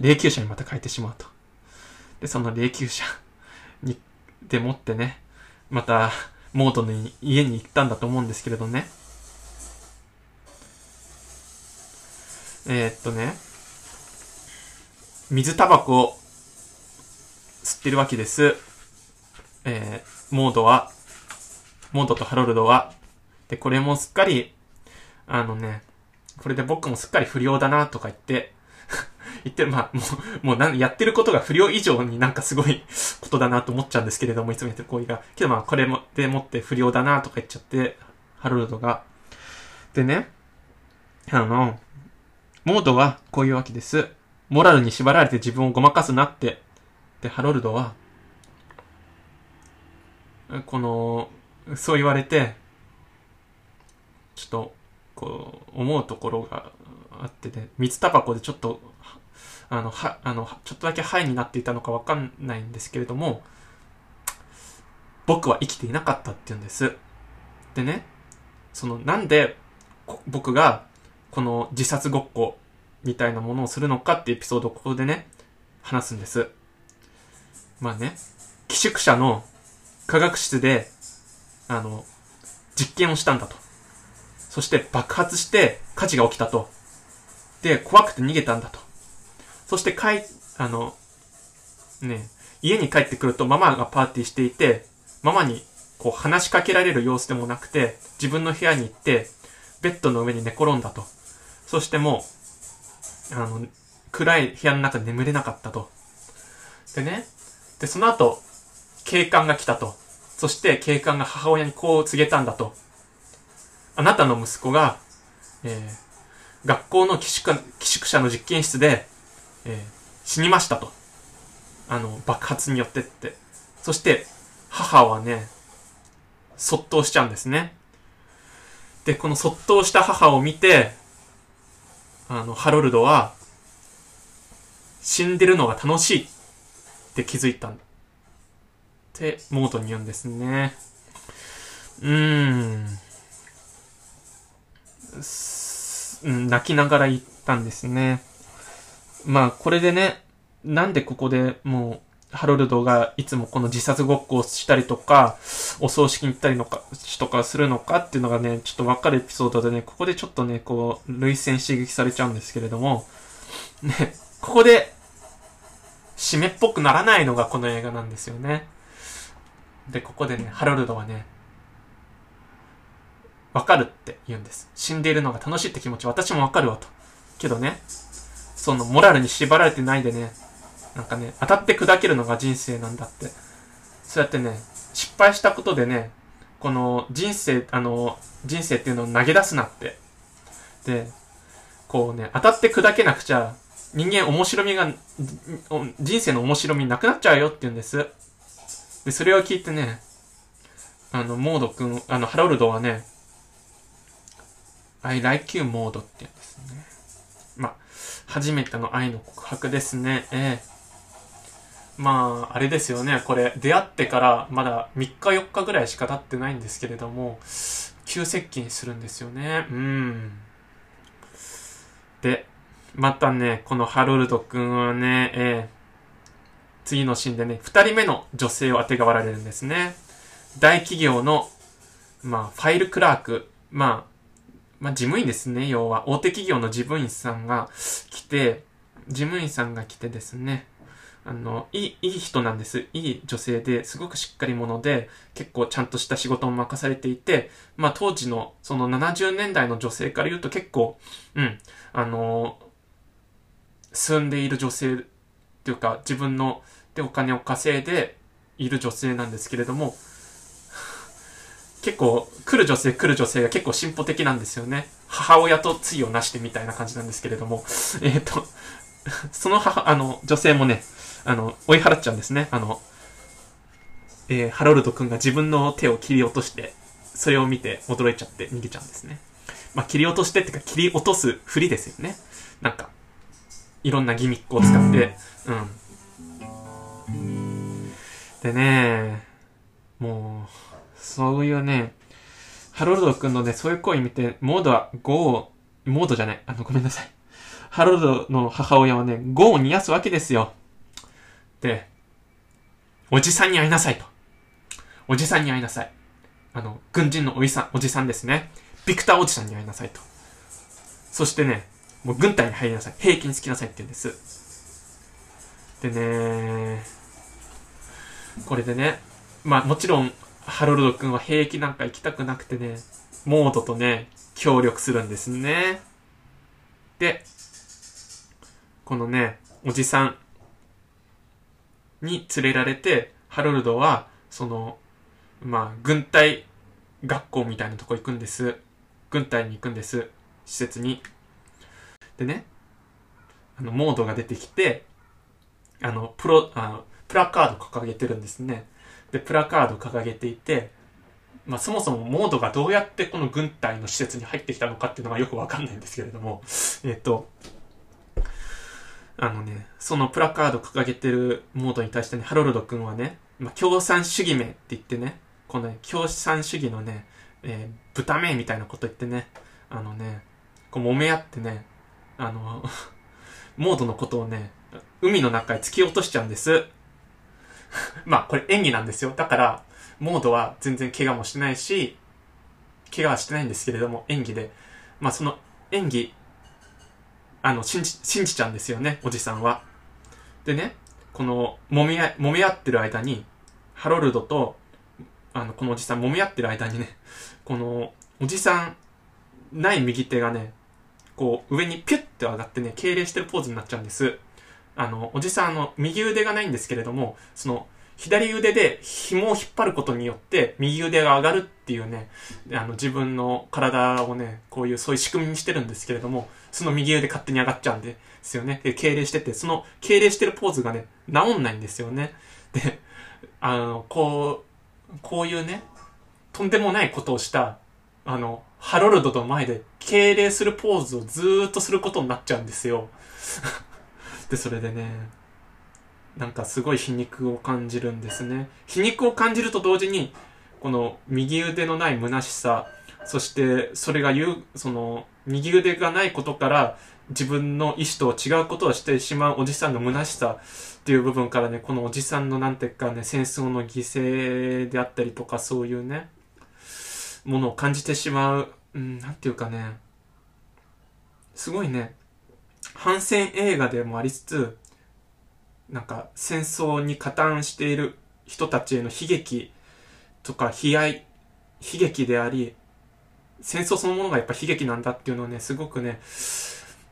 霊柩車にまた変えてしまうと。で、その霊柩車に、でもってね、また、モードの家に行ったんだと思うんですけれどね。えー、っとね、水タバコを吸ってるわけです。えー、モードは、モードとハロルドは、で、これもすっかり、あのね、これで僕もすっかり不良だなとか言って 言ってる、まあ、もう、もうなん、やってることが不良以上になんかすごいことだなと思っちゃうんですけれども、いつもやってる行為が。けどまあ、これも、でもって不良だなとか言っちゃって、ハロルドが。でね、あの、モードはこういうわけです。モラルに縛られて自分をごまかすなって。で、ハロルドは、この、そう言われて、ちょっと、こう、思うところがあってね、水タバコでちょっと、あの、は、あの、ちょっとだけハイになっていたのかわかんないんですけれども、僕は生きていなかったって言うんです。でね、その、なんで、僕がこの自殺ごっこみたいなものをするのかってエピソードをここでね、話すんです。まあね、寄宿舎の科学室で、あの、実験をしたんだと。そして爆発して火事が起きたと。で、怖くて逃げたんだと。そして帰、あの、ね、家に帰ってくるとママがパーティーしていて、ママにこう話しかけられる様子でもなくて、自分の部屋に行って、ベッドの上に寝転んだと。そしてもう、あの、暗い部屋の中で眠れなかったと。でね、で、その後、警官が来たと。そして警官が母親にこう告げたんだと。あなたの息子が、えー、学校の寄宿寄宿舎の実験室で、えー、死にましたと。あの、爆発によってって。そして、母はね、そっとしちゃうんですね。で、このそっとした母を見て、あの、ハロルドは、死んでるのが楽しいって気づいたてモードに言うんですね。うーん。泣きながら言ったんですね。まあ、これでね、なんでここでもう、ハロルドがいつもこの自殺ごっこをしたりとか、お葬式に行ったりのか、とかするのかっていうのがね、ちょっとわかるエピソードでね、ここでちょっとね、こう、類線刺激されちゃうんですけれども、ね、ここで、締めっぽくならないのがこの映画なんですよね。で、ここでね、ハロルドはね、わかるって言うんです。死んでいるのが楽しいって気持ち、私もわかるわと。けどね、そのモラルに縛られてないでね、なんかね、当たって砕けるのが人生なんだって。そうやってね、失敗したことでね、この人生、あの、人生っていうのを投げ出すなって。で、こうね、当たって砕けなくちゃ、人間面白みが、人生の面白みなくなっちゃうよって言うんです。で、それを聞いてね、あの、モードくん、あの、ハロルドはね、I like you モードって言うんですね。まあ、初めての愛の告白ですね。ええまあ、あれですよね。これ、出会ってからまだ3日4日ぐらいしか経ってないんですけれども、急接近するんですよね。うん。で、またね、このハロルド君はね、えー、次のシーンでね、2人目の女性を当てがわられるんですね。大企業の、まあ、ファイルクラーク、まあ、まあ、事務員ですね、要は。大手企業の事務員さんが来て、事務員さんが来てですね、あの、いい、いい人なんです。いい女性で、すごくしっかり者で、結構ちゃんとした仕事を任されていて、まあ当時の、その70年代の女性から言うと結構、うん、あの、住んでいる女性っていうか、自分のでお金を稼いでいる女性なんですけれども、結構、来る女性来る女性が結構進歩的なんですよね。母親と対をなしてみたいな感じなんですけれども、えっ、ー、と、その母、あの、女性もね、あの、追い払っちゃうんですね。あの、えー、ハロルド君が自分の手を切り落として、それを見て驚いちゃって逃げちゃうんですね。まあ、切り落としてっていうか、切り落とすふりですよね。なんか、いろんなギミックを使って、うん。でね、もう、そういうね、ハロルド君のね、そういう行為見て、モードは5を、モードじゃない、あの、ごめんなさい。ハロルドの母親はね、5を煮やすわけですよ。で、おじさんに会いなさいと。おじさんに会いなさい。あの、軍人のおじさん、おじさんですね。ビクターおじさんに会いなさいと。そしてね、もう軍隊に入りなさい。兵器につきなさいって言うんです。でねこれでね、まあもちろん、ハロルド君は兵役なんか行きたくなくてね、モードとね、協力するんですね。で、このね、おじさんに連れられて、ハロルドは、その、まあ、軍隊学校みたいなとこ行くんです。軍隊に行くんです。施設に。でね、あの、モードが出てきて、あの、プロ、あの、プラカード掲げてるんですね。で、プラカード掲げていて、まあ、そもそもモードがどうやってこの軍隊の施設に入ってきたのかっていうのがよくわかんないんですけれども、えっ、と、あのね、そのプラカード掲げてるモードに対してね、ハロルド君はね、まあ、共産主義名って言ってね、このね、共産主義のね、えー、豚名みたいなこと言ってね、あのね、こう揉め合ってね、あの、モードのことをね、海の中へ突き落としちゃうんです。まあ、これ演技なんですよ。だから、モードは全然怪我もしてないし、怪我はしてないんですけれども、演技で。まあ、その演技、あの、信じ、信じちゃうんですよね、おじさんは。でね、この、揉め合、揉め合ってる間に、ハロルドと、あの、このおじさん揉め合ってる間にね、この、おじさん、ない右手がね、こう、上にピュッて上がってね、敬礼してるポーズになっちゃうんです。あの、おじさん、あの、右腕がないんですけれども、その、左腕で紐を引っ張ることによって、右腕が上がるっていうね、あの、自分の体をね、こういう、そういう仕組みにしてるんですけれども、その右腕勝手に上がっちゃうんですよね。で、敬礼してて、その敬礼してるポーズがね、治んないんですよね。で、あの、こう、こういうね、とんでもないことをした、あの、ハロルドの前で敬礼するポーズをずーっとすることになっちゃうんですよ。で、それでね、なんかすごい皮肉を感じるんですね。皮肉を感じると同時に、この右腕のない虚しさ、そしてそれが言う、その右腕がないことから自分の意思と違うことをしてしまうおじさんの虚しさっていう部分からね、このおじさんのなんていうかね、戦争の犠牲であったりとかそういうね、ものを感じてしまう、うん、なんていうかね、すごいね、反戦映画でもありつつ、なんか戦争に加担している人たちへの悲劇とか悲哀、悲劇であり、戦争そのものがやっぱ悲劇なんだっていうのをね、すごくね、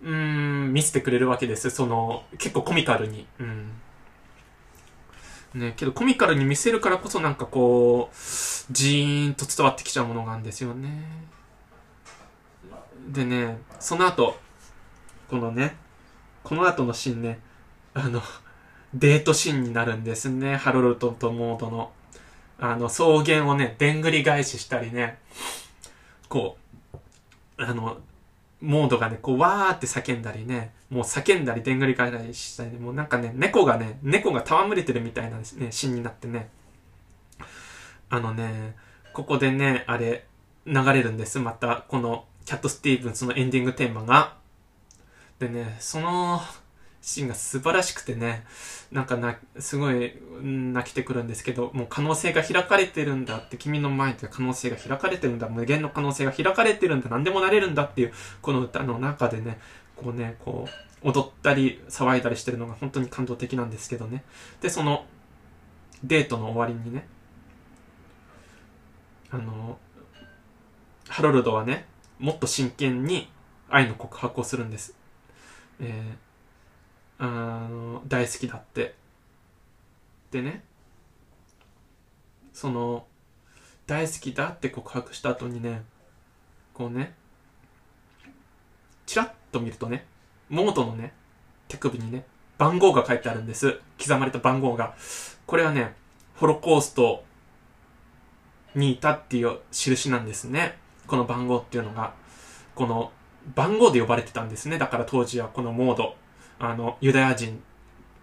うん、見せてくれるわけです。その、結構コミカルに。うん。ね、けどコミカルに見せるからこそなんかこう、ジーンと伝わってきちゃうものがあるんですよね。でね、その後、このね、この後のシーンね、あの、デートシーンになるんですね。ハロルトとモードの。あの、草原をね、でんぐり返ししたりね、こう、あの、モードがね、こう、わーって叫んだりね、もう叫んだり、でんぐり返したり、もうなんかね、猫がね、猫が戯れてるみたいなね、シーンになってね、あのね、ここでね、あれ、流れるんです。また、この、キャット・スティーブンスのエンディングテーマが。でね、その、シーンが素晴らしくてね、なんかな、すごい泣きてくるんですけど、もう可能性が開かれてるんだって、君の前で可能性が開かれてるんだ、無限の可能性が開かれてるんだ、何でもなれるんだっていう、この歌の中でね、こうね、こう、踊ったり、騒いだりしてるのが本当に感動的なんですけどね。で、その、デートの終わりにね、あの、ハロルドはね、もっと真剣に愛の告白をするんです。えー、あの大好きだってでねその大好きだって告白した後にね、こうね、チラッと見るとね、モードのね、手首にね、番号が書いてあるんです。刻まれた番号が。これはね、ホロコーストにいたっていう印なんですね。この番号っていうのが。この番号で呼ばれてたんですね。だから当時はこのモード。あの、ユダヤ人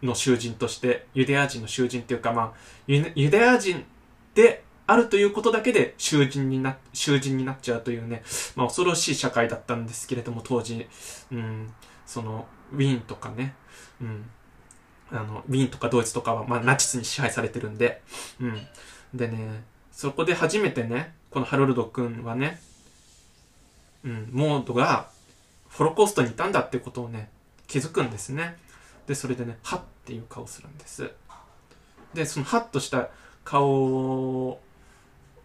の囚人として、ユダヤ人の囚人っていうかまあ、ユダヤ人であるということだけで囚人にな、囚人になっちゃうというね、まあ恐ろしい社会だったんですけれども、当時、うん、その、ウィーンとかね、うん、あの、ウィーンとかドイツとかは、まあナチスに支配されてるんで、うん。でね、そこで初めてね、このハロルド君はね、うん、モードが、ホロコーストにいたんだってことをね、気づくんですね。で、それでね、はっていう顔するんです。で、そのハッとした顔を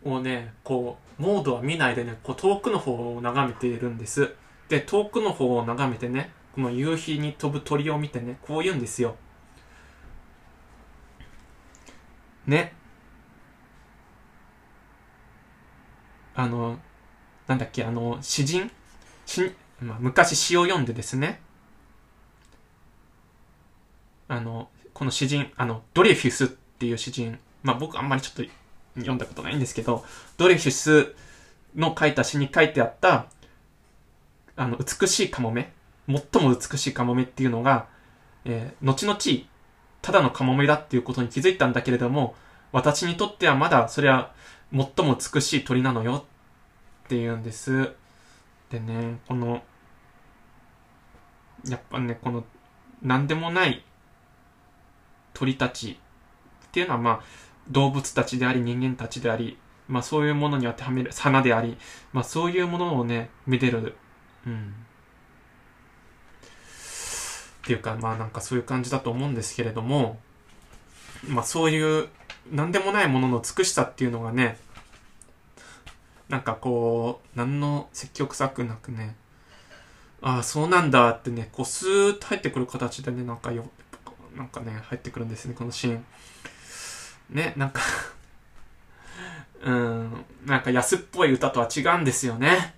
ね、こう、モードは見ないでね、こう遠くの方を眺めているんです。で、遠くの方を眺めてね、この夕日に飛ぶ鳥を見てね、こう言うんですよ。ね。あの、なんだっけ、あの、詩人？し、まあ、昔詩を読んでですね、あの、この詩人、あの、ドレフィスっていう詩人、まあ僕あんまりちょっと読んだことないんですけど、ドレフィスの書いた詩に書いてあった、あの、美しいカモメ、最も美しいカモメっていうのが、えー、後々、ただのカモメだっていうことに気づいたんだけれども、私にとってはまだそれは最も美しい鳥なのよって言うんです。でね、この、やっぱね、この、なんでもない鳥たちっていうのはまあ、動物たちであり人間たちであり、まあそういうものに当てはめる、花であり、まあそういうものをね、めでる。うん。っていうか、まあなんかそういう感じだと思うんですけれども、まあそういう、なんでもないものの美しさっていうのがね、なんかこう、何の積極臭くなくね、ああ、そうなんだってね、こうスーッと入ってくる形でね、なんかよ、なんかね、入ってくるんですね、このシーン。ね、なんか うん、なんか安っぽい歌とは違うんですよね。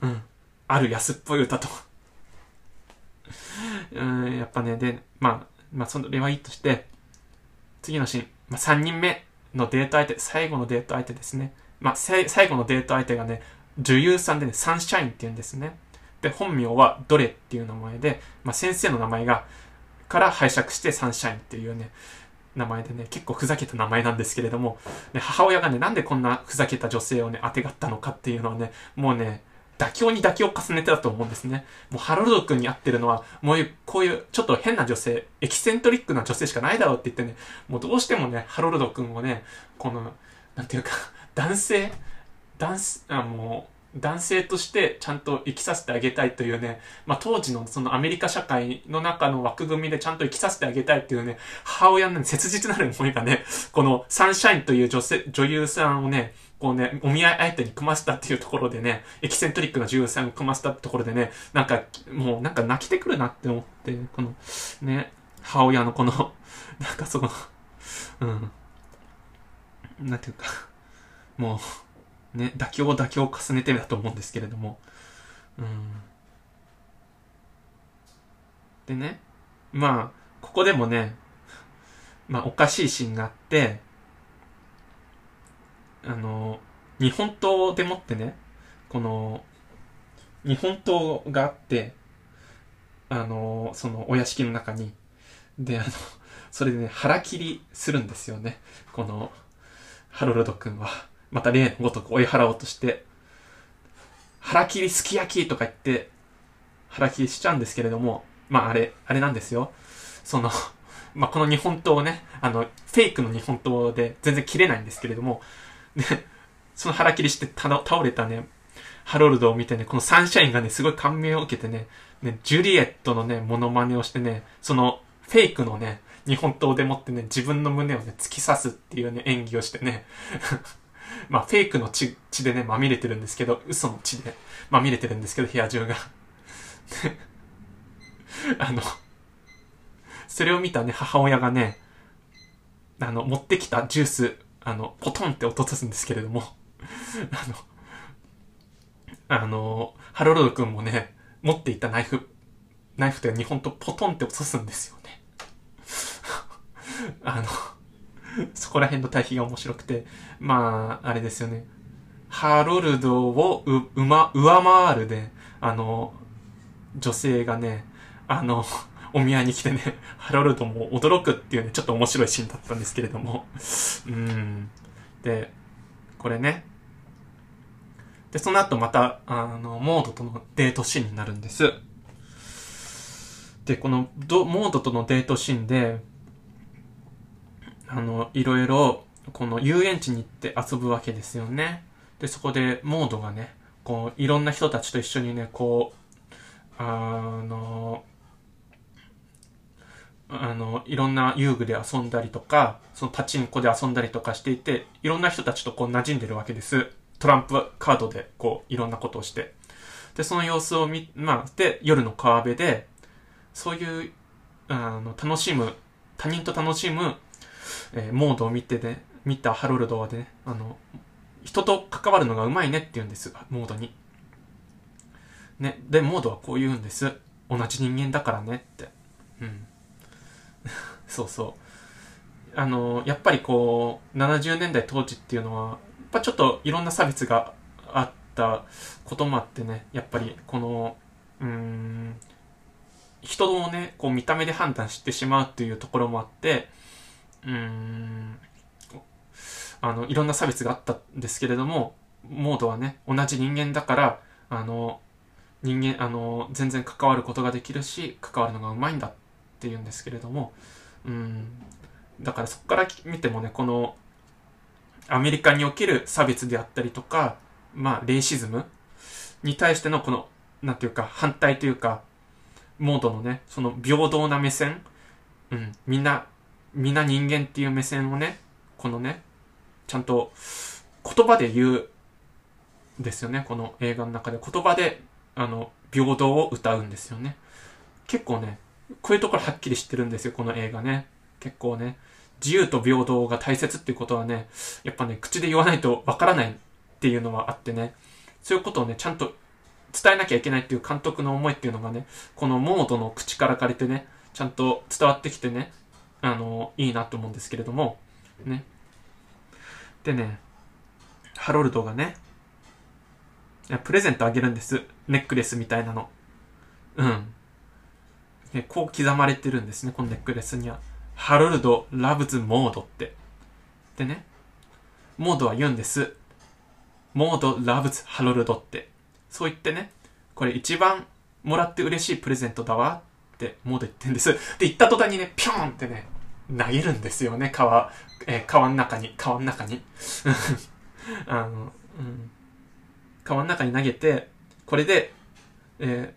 うん。ある安っぽい歌と うん、やっぱね、で、まあ、まあ、それはいいとして、次のシーン、まあ、3人目のデート相手、最後のデート相手ですね。まあ、最後のデート相手がね、女優さんでね、サンシャインって言うんですね。で、本名はドレっていう名前で、まあ、先生の名前が、から拝借してサンシャインっていうね、名前でね、結構ふざけた名前なんですけれども、ね、母親がね、なんでこんなふざけた女性をね、当てがったのかっていうのはね、もうね、妥協に妥協を重ねてたと思うんですね。もうハロルド君に会ってるのは、もうこういうちょっと変な女性、エキセントリックな女性しかないだろうって言ってね、もうどうしてもね、ハロルド君をね、この、なんていうか、男性、男、あ、もう、男性としてちゃんと生きさせてあげたいというね、まあ、当時のそのアメリカ社会の中の枠組みでちゃんと生きさせてあげたいっていうね、母親の、切実なる思いがね、このサンシャインという女性、女優さんをね、こうね、お見合い相手に組ませたっていうところでね、エキセントリックな女優さんを組ませたってところでね、なんか、もうなんか泣きてくるなって思って、この、ね、母親のこの、なんかその、うん、なんていうか、もう、ね、妥協妥協を重ねてだと思うんですけれども。うん。でね、まあ、ここでもね、まあ、おかしいシーンがあって、あの、日本刀でもってね、この、日本刀があって、あの、そのお屋敷の中に、で、あの、それでね、腹切りするんですよね。この、ハロルド君は。また例のごとく追い払おうとして、腹切りすき焼きとか言って、腹切りしちゃうんですけれども、まああれ、あれなんですよ。その、まあこの日本刀をね、あの、フェイクの日本刀で全然切れないんですけれども、で、その腹切りして倒れたね、ハロルドを見てね、このサンシャインがね、すごい感銘を受けてね、ね、ジュリエットのね、モノマネをしてね、その、フェイクのね、日本刀でもってね、自分の胸をね、突き刺すっていうね、演技をしてね まあ、フェイクの血血でね、まみれてるんですけど、嘘の血でまみれてるんですけど、部屋中が あの、それを見たね、母親がね、あの、持ってきたジュース、あの、ポトンって落とすんですけれども あの、あの、ハロルド君もね、持っていたナイフ、ナイフで日本とポトンって落とすんですよね。あの、そこら辺の対比が面白くて、まあ、あれですよね。ハロルドをう、うま、上回るで、あの、女性がね、あの、お見合いに来てね、ハロルドも驚くっていうね、ちょっと面白いシーンだったんですけれども。うん。で、これね。で、その後また、あの、モードとのデートシーンになるんです。で、このモードとのデートシーンで、あの、いろいろ、この遊園地に行って遊ぶわけですよね。で、そこでモードがね、こう、いろんな人たちと一緒にね、こう、あの、あの、いろんな遊具で遊んだりとか、そのパチンコで遊んだりとかしていて、いろんな人たちとこう馴染んでるわけです。トランプカードでこう、いろんなことをして。で、その様子を見、まあ、で、夜の川辺で、そういう、あの、楽しむ、他人と楽しむ、えー、モードを見てね、見たハロルドはね、あの、人と関わるのがうまいねって言うんです、モードに。ね、で、モードはこう言うんです。同じ人間だからねって。うん。そうそう。あの、やっぱりこう、70年代当時っていうのは、やっぱちょっといろんな差別があったこともあってね、やっぱりこの、うーん、人をね、こう見た目で判断してしまうっていうところもあって、うん、あの、いろんな差別があったんですけれども、モードはね、同じ人間だから、あの、人間、あの、全然関わることができるし、関わるのがうまいんだって言うんですけれども、うん、だからそこから見てもね、この、アメリカにおける差別であったりとか、まあ、レイシズムに対してのこの、なんていうか、反対というか、モードのね、その平等な目線、うん、みんな、みんな人間っていう目線をね、このね、ちゃんと言葉で言うですよね、この映画の中で。言葉で、あの、平等を歌うんですよね。結構ね、こういうところはっきり知ってるんですよ、この映画ね。結構ね、自由と平等が大切っていうことはね、やっぱね、口で言わないとわからないっていうのはあってね、そういうことをね、ちゃんと伝えなきゃいけないっていう監督の思いっていうのがね、このモードの口から借りてね、ちゃんと伝わってきてね、あの、いいなと思うんですけれども、ね。でね、ハロルドがね、プレゼントあげるんです。ネックレスみたいなの。うん。ね、こう刻まれてるんですね、このネックレスには。ハロルド・ラブズ・モードって。でね、モードは言うんです。モード・ラブズ・ハロルドって。そう言ってね、これ一番もらって嬉しいプレゼントだわってモード言ってんです。で、言った途端にね、ピョンってね、投げるんですよね、川、えー、川の中に、川の中に。あの、うん。川の中に投げて、これで、え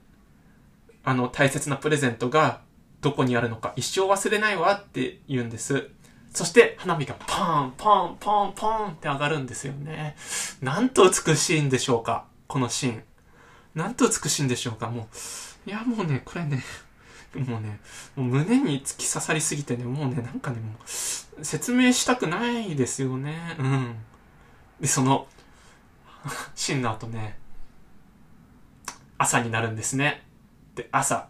ー、あの大切なプレゼントがどこにあるのか一生忘れないわって言うんです。そして花火がパン、パン、パン、パンって上がるんですよね。なんと美しいんでしょうかこのシーン。なんと美しいんでしょうかもう、いやもうね、これね、もうね、もう胸に突き刺さりすぎてね、もうね、なんかね、もう、説明したくないですよね。うん。で、その、シーンの後ね、朝になるんですね。って朝、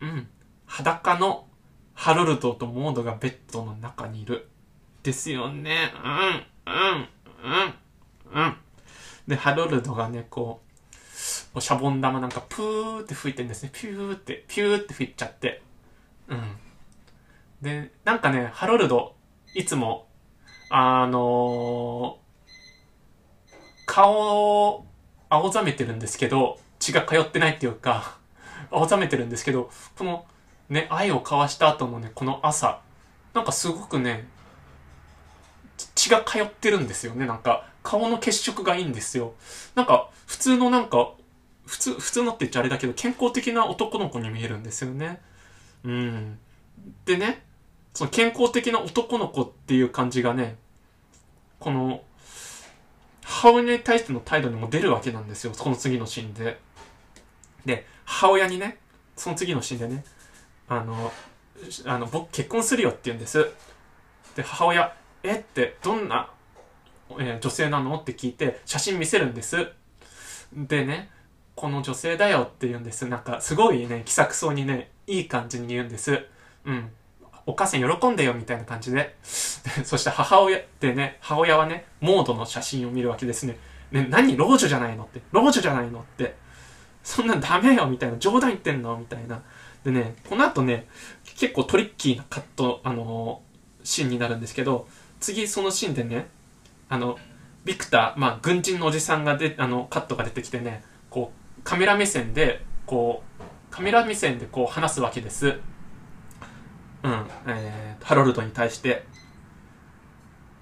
うん、裸のハロルドとモードがベッドの中にいる。ですよね。うん、うん、うん、うん。で、ハロルドがね、こう、シャボン玉なんかプーって吹いてんですね。ピューって、ピューって吹いちゃって。うん。で、なんかね、ハロルド、いつも、あのー、顔を青ざめてるんですけど、血が通ってないっていうか、青ざめてるんですけど、このね、愛を交わした後のね、この朝、なんかすごくね、血が通ってるんですよね。なんか、顔の血色がいいんですよ。なんか、普通のなんか、普通、普通のって言っちゃあれだけど、健康的な男の子に見えるんですよね。うん。でね、その健康的な男の子っていう感じがね、この、母親に対しての態度にも出るわけなんですよ。この次のシーンで。で、母親にね、その次のシーンでね、あの、あの、僕結婚するよって言うんです。で、母親、えって、どんなえー、女性なの？って聞いて、写真見せるんです。でね、この女性だよって言うんです。なんか、すごいね、気さくそうにね、いい感じに言うんです。うん。お母さん喜んでよみたいな感じで。そして母親ってね、母親はね、モードの写真を見るわけですね。ね、何？老女じゃないのって。老女じゃないのって。そんなんダメよみたいな。冗談言ってんのみたいな。でね、この後ね、結構トリッキーなカット、あのー、シーンになるんですけど、次そのシーンでね、あの、ビクター、まあ、軍人のおじさんがで、あの、カットが出てきてね、こう、カメラ目線で、こう、カメラ目線でこう話すわけです。うん、えー、ハロルドに対して、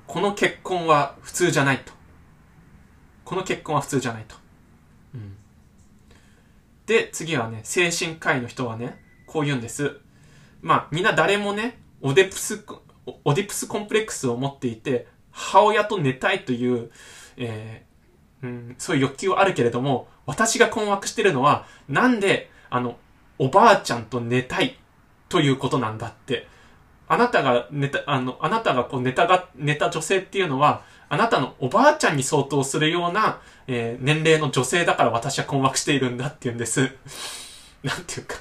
この結婚は普通じゃないと。この結婚は普通じゃないと。うん。で、次はね、精神科医の人はね、こう言うんです。まあ、みんな誰もね、オデプス、オディプスコンプレックスを持っていて、母親と寝たいという、えー、うん、そういう欲求はあるけれども、私が困惑してるのは、なんで、あの、おばあちゃんと寝たいということなんだって。あなたが寝た、あの、あなたがこう寝たが、寝た女性っていうのは、あなたのおばあちゃんに相当するような、えー、年齢の女性だから私は困惑しているんだって言うんです。なんていうか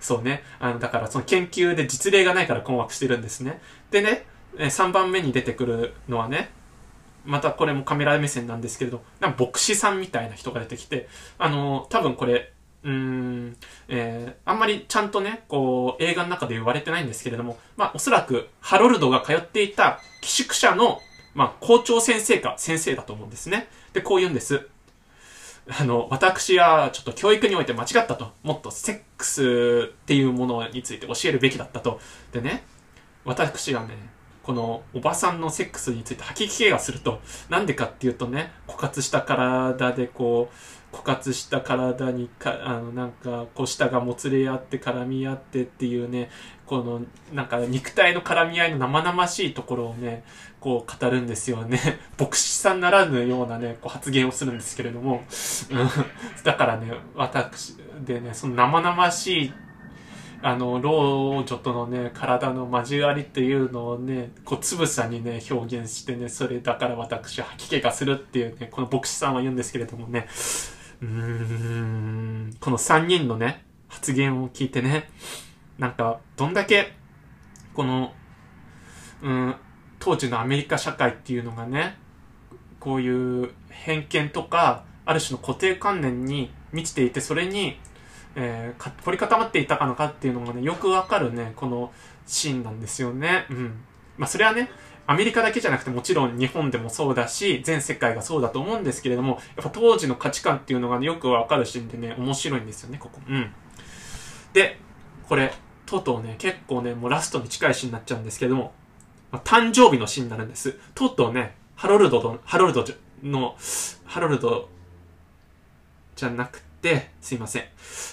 そうね。あの、だからその研究で実例がないから困惑してるんですね。でね、3番目に出てくるのはね、またこれもカメラ目線なんですけれど、なんか牧師さんみたいな人が出てきて、あの、多分これ、うーん、えー、あんまりちゃんとね、こう、映画の中で言われてないんですけれども、まあ、おそらく、ハロルドが通っていた寄宿舎の、まあ、校長先生か先生だと思うんですね。で、こう言うんです。あの、私はちょっと教育において間違ったと。もっとセックスっていうものについて教えるべきだったと。でね、私はね、このおばさんのセックスについて吐き気がすると。なんでかっていうとね、枯渇した体でこう、枯渇した体にか、あの、なんか、こう、舌がもつれ合って絡み合ってっていうね、この、なんか、肉体の絡み合いの生々しいところをね、こう、語るんですよね。牧師さんならぬようなね、こう、発言をするんですけれども、うんだからね、私、でね、その生々しいあの、老女とのね、体の交わりっていうのをね、こう、つぶさにね、表現してね、それだから私吐き気がするっていうね、この牧師さんは言うんですけれどもね、うーん、この3人のね、発言を聞いてね、なんか、どんだけ、この、うん、当時のアメリカ社会っていうのがね、こういう偏見とか、ある種の固定観念に満ちていて、それにえー、凝り固まっていたかのかっていうのがね、よくわかるね、このシーンなんですよね。うん。まあ、それはね、アメリカだけじゃなくてもちろん日本でもそうだし、全世界がそうだと思うんですけれども、やっぱ当時の価値観っていうのがね、よくわかるシーンでね、面白いんですよね、ここ。うん。で、これ、とうとうね、結構ね、もうラストに近いシーンになっちゃうんですけども、まあ、誕生日のシーンになるんです。とうとうね、ハロルドと、ハロルドの、ハロルドじゃなくて、すいません。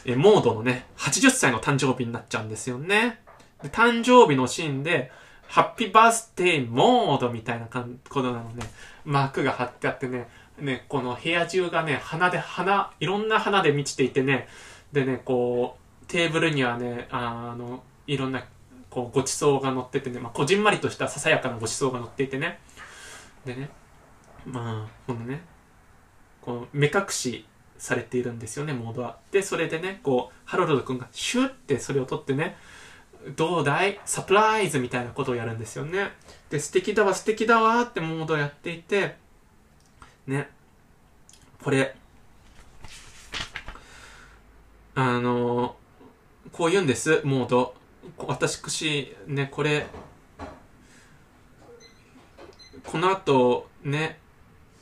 えモードのね、80歳の誕生日になっちゃうんですよね。で誕生日のシーンで、ハッピーバースデーモードみたいなことなのね、マークが貼ってあってね、ね、この部屋中がね、花で、花、いろんな花で満ちていてね、でね、こう、テーブルにはね、あの、いろんな、こう、ごちそうが乗っててね、まあ、こじんまりとしたささやかなごちそうが乗っていてね、でね、まあ、このね、こう、目隠しされているんですよね、モードは。で、それでね、こう、ハロルド君がシュッてそれを取ってね、どうだい？サプライズみたいなことをやるんですよね。で、素敵だわ、素敵だわってモードをやっていて、ね、これ、あのこう言うんです、モード。私くし、ね、これ、この後、ね、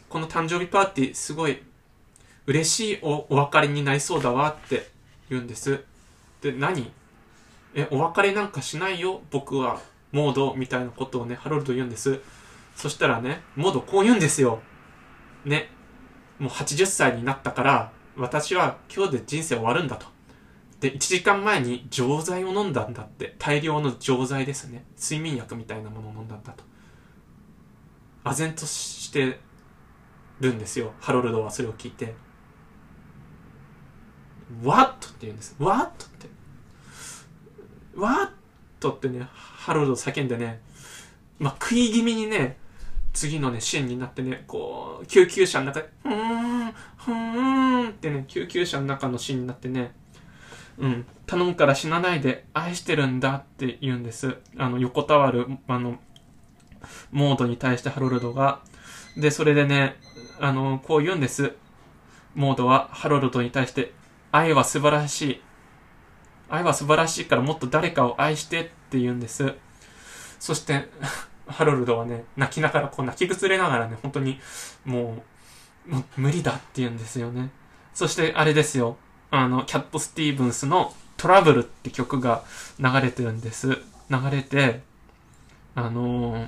この誕生日パーティー、すごい嬉しいおお別れになりそうだわって言うんです。で、何？え、お別れなんかしないよ、僕は。モードみたいなことをね、ハロルド言うんです。そしたらね、モードこう言うんですよ。ね。もう80歳になったから、私は今日で人生終わるんだと。で、1時間前に錠剤を飲んだんだって。大量の錠剤ですね。睡眠薬みたいなものを飲んだんだと。唖然としてるんですよ。ハロルドはそれを聞いて。What? って言うんです。What? って。What? ってね、ハロルド叫んでね、まあ、食い気味にね、次のね、シーンになってね、こう、救急車の中で、ふーん、ふーんってね、救急車の中のシーンになってね、うん、頼むから死なないで愛してるんだって言うんです。あの、横たわる、あの、モードに対してハロルドが。で、それでね、あの、こう言うんです。モードはハロルドに対して、愛は素晴らしい。愛は素晴らしいからもっと誰かを愛してって言うんです。そして ハロルドはね、泣きながら、こう泣き崩れながらね、本当に、もう、もう無理だって言うんですよね。そしてあれですよ。あの、キャット・スティーブンスのトラブルって曲が流れてるんです。流れて、あのー、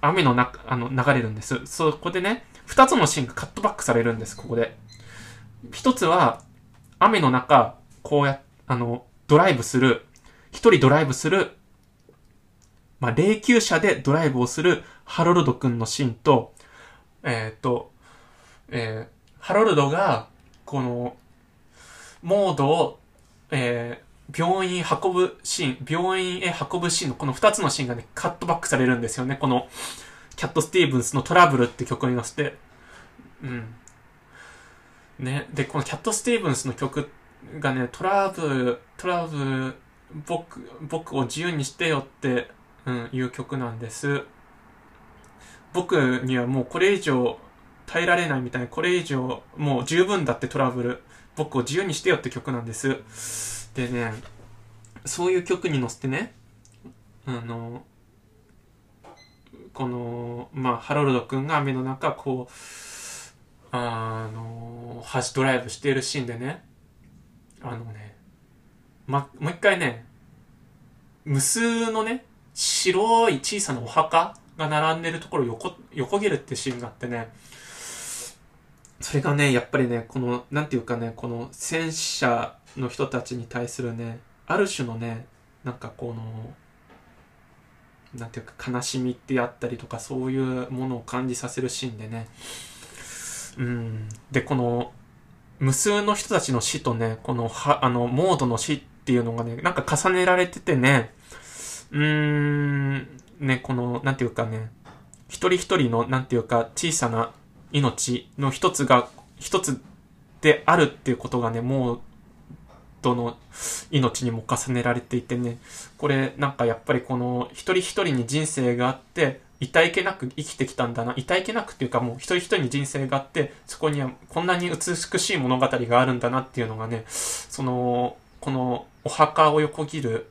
雨の中、あの、流れるんです。そこでね、二つのシーンがカットバックされるんです、ここで。一つは、雨の中、こうや、あの、ドライブする、一人ドライブする、まあ、霊柩車でドライブをするハロルド君のシーンと、えっ、ー、と、えー、ハロルドが、この、モードを、えー、病院運ぶシーン、病院へ運ぶシーンのこの二つのシーンがね、カットバックされるんですよね。この、キャット・スティーブンスのトラブルって曲に乗せて。うん。ね。で、このキャット・スティーブンスの曲がね、トラブル、トラブル、僕、僕を自由にしてよって、うん、いう曲なんです。僕にはもうこれ以上耐えられないみたいな、これ以上もう十分だってトラブル。僕を自由にしてよって曲なんです。でね、そういう曲に乗せてね、あの、この、まあ、ハロルド君が雨の中、こう、あの、橋ドライブしているシーンでね、あのね、ま、もう一回ね、無数のね、白い小さなお墓が並んでるところを横、横切るってシーンがあってね、それがね、やっぱりね、この、なんていうかね、この戦死者の人たちに対するね、ある種のね、なんかこの、なんていうか悲しみってあったりとか、そういうものを感じさせるシーンでね、うん。で、この、無数の人たちの死とね、この、は、あの、モードの死っていうのがね、なんか重ねられててね、うーん、ね、この、なんていうかね、一人一人の、なんていうか、小さな命の一つが、一つであるっていうことがね、もう、どの命にも重ねられていてね、これなんかやっぱりこの一人一人に人生があって、痛いけなく生きてきたんだな。痛いけなくっていうかもう一人一人に人生があって、そこにはこんなに美しい物語があるんだなっていうのがね、その、このお墓を横切る、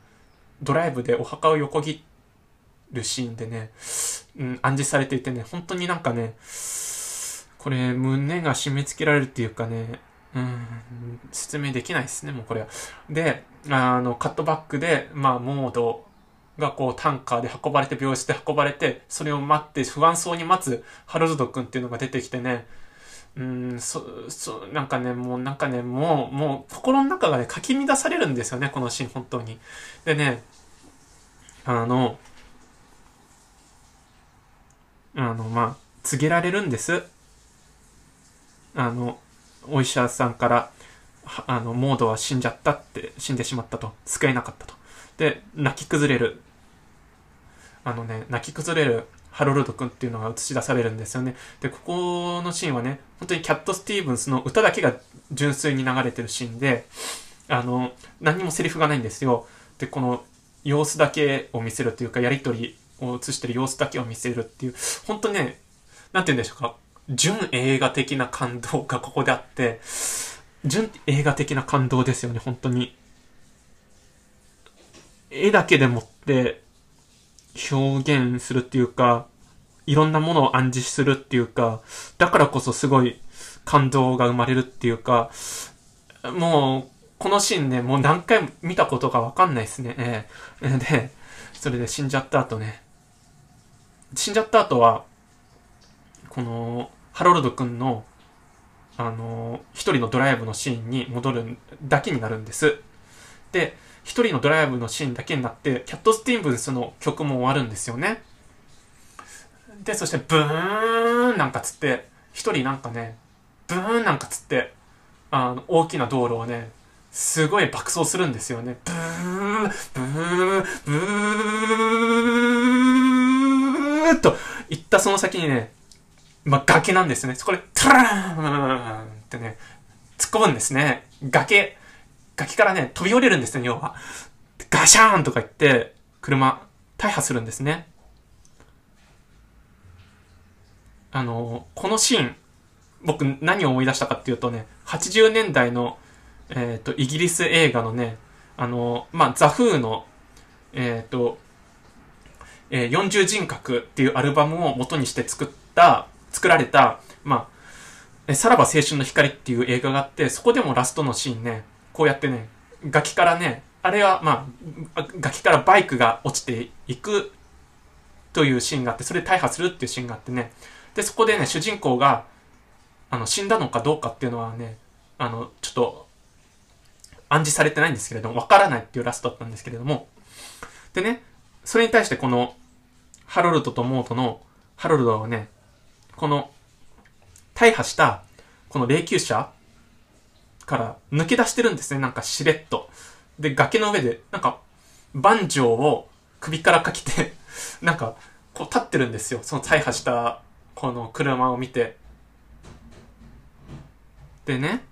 ドライブでお墓を横切るシーンでね、うん、暗示されていてね、本当になんかね、これ、胸が締め付けられるっていうかね、うん、説明できないですね、もうこれは。で、あの、カットバックで、まあ、モードがこう、タンカーで運ばれて、病室で運ばれて、それを待って、不安そうに待つハロルド君っていうのが出てきてね、うん、そ、そ、なんかね、もうなんかね、もう、もう、心の中がね、かき乱されるんですよね、このシーン、本当に。でね、あの、あの、まあ、告げられるんです。あの、お医者さんから、あの、モードは死んじゃったって、死んでしまったと。救えなかったと。で、泣き崩れる。あのね、泣き崩れるハロルド君っていうのが映し出されるんですよね。で、ここのシーンはね、本当にキャット・スティーブンスの歌だけが純粋に流れてるシーンで、あの、何にもセリフがないんですよ。で、この様子だけを見せるというか、やりとりを映してる様子だけを見せるっていう、本当ね、なんて言うんでしょうか。純映画的な感動がここであって、純映画的な感動ですよね、本当に。絵だけでもって表現するっていうか、いろんなものを暗示するっていうか、だからこそすごい感動が生まれるっていうか、もう、このシーンね、もう何回も見たことかわかんないですね。えー、で、それで死んじゃった後ね。死んじゃった後は、この、ハロルド君の、あの、一人のドライブのシーンに戻るだけになるんです。で、一人のドライブのシーンだけになって、キャット・スティーブンスの曲も終わるんですよね。で、そして、ブーンなんかつって、一人なんかね、ブーンなんかつって、あの、大きな道路をね、すごい爆走するんですよね。ブーン、ブー、ブー、ブーっと言ったその先にね、まあ、崖なんですね。そこで、トラーンってね、突っ込むんですね。崖、崖からね、飛び降りるんですね、要は。ガシャーンとか言って、車、大破するんですね。あの、このシーン、僕何を思い出したかっていうとね、80年代の、えっ、ー、と、イギリス映画のね、あの、まあ、ザ・フーの、えっ、ー、と、えー、40人格っていうアルバムを元にして作った、作られた、まあ、さらば青春の光っていう映画があって、そこでもラストのシーンね、こうやってね、崖からね、あれは、まあ、崖からバイクが落ちていくというシーンがあって、それで大破するっていうシーンがあってね、で、そこでね、主人公が、あの、死んだのかどうかっていうのはね、あの、ちょっと、暗示されてないんですけれども、わからないっていうラストだったんですけれども、でね、それに対してこの、ハロルドとモートの、ハロルドはね、この、大破した、この霊柩車から抜け出してるんですね、なんかしれっと。で、崖の上で、なんか、バンジョーを首からかけて なんか、こう立ってるんですよ。その大破したこの車を見て。でね、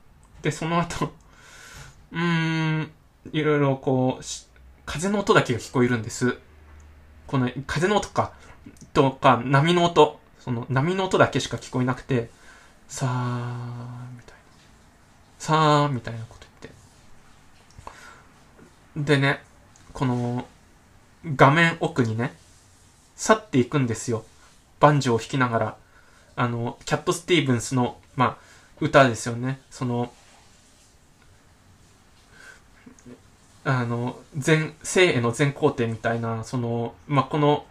で、その後 うーん、いろいろこう、風の音だけが聞こえるんです。この風の音か、とか、波の音、その波の音だけしか聞こえなくて、さあみたいな。さあみたいなこと言って。でね、この、画面奥にね、去っていくんですよ。バンジョーを弾きながら、あの、キャット・スティーブンスの、まあ、歌ですよね。その、あの、全、生への全工程みたいな、その、まあ、この、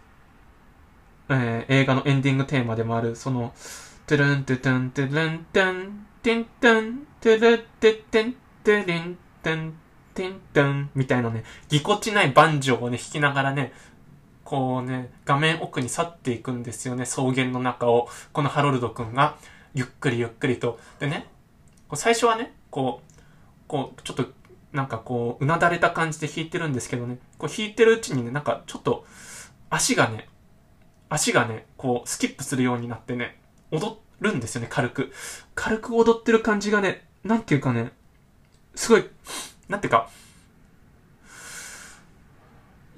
えー、映画のエンディングテーマでもある、その、トゥルントゥトゥントゥルントゥン、テントン、トゥンルテテン、トゥリントゥン、テントン、みたいなね、ぎこちないバンジョーをね、弾きながらね、こうね、画面奥に去っていくんですよね、草原の中を。このハロルド君が、ゆっくりゆっくりと。でね、最初はね、こう、こう、ちょっと、なんかこう、うなだれた感じで弾いてるんですけどね、こう弾いてるうちにね、なんかちょっと、足がね、足がね、こう、スキップするようになってね、踊るんですよね、軽く。軽く踊ってる感じがね、なんていうかね、すごい、なんていうか、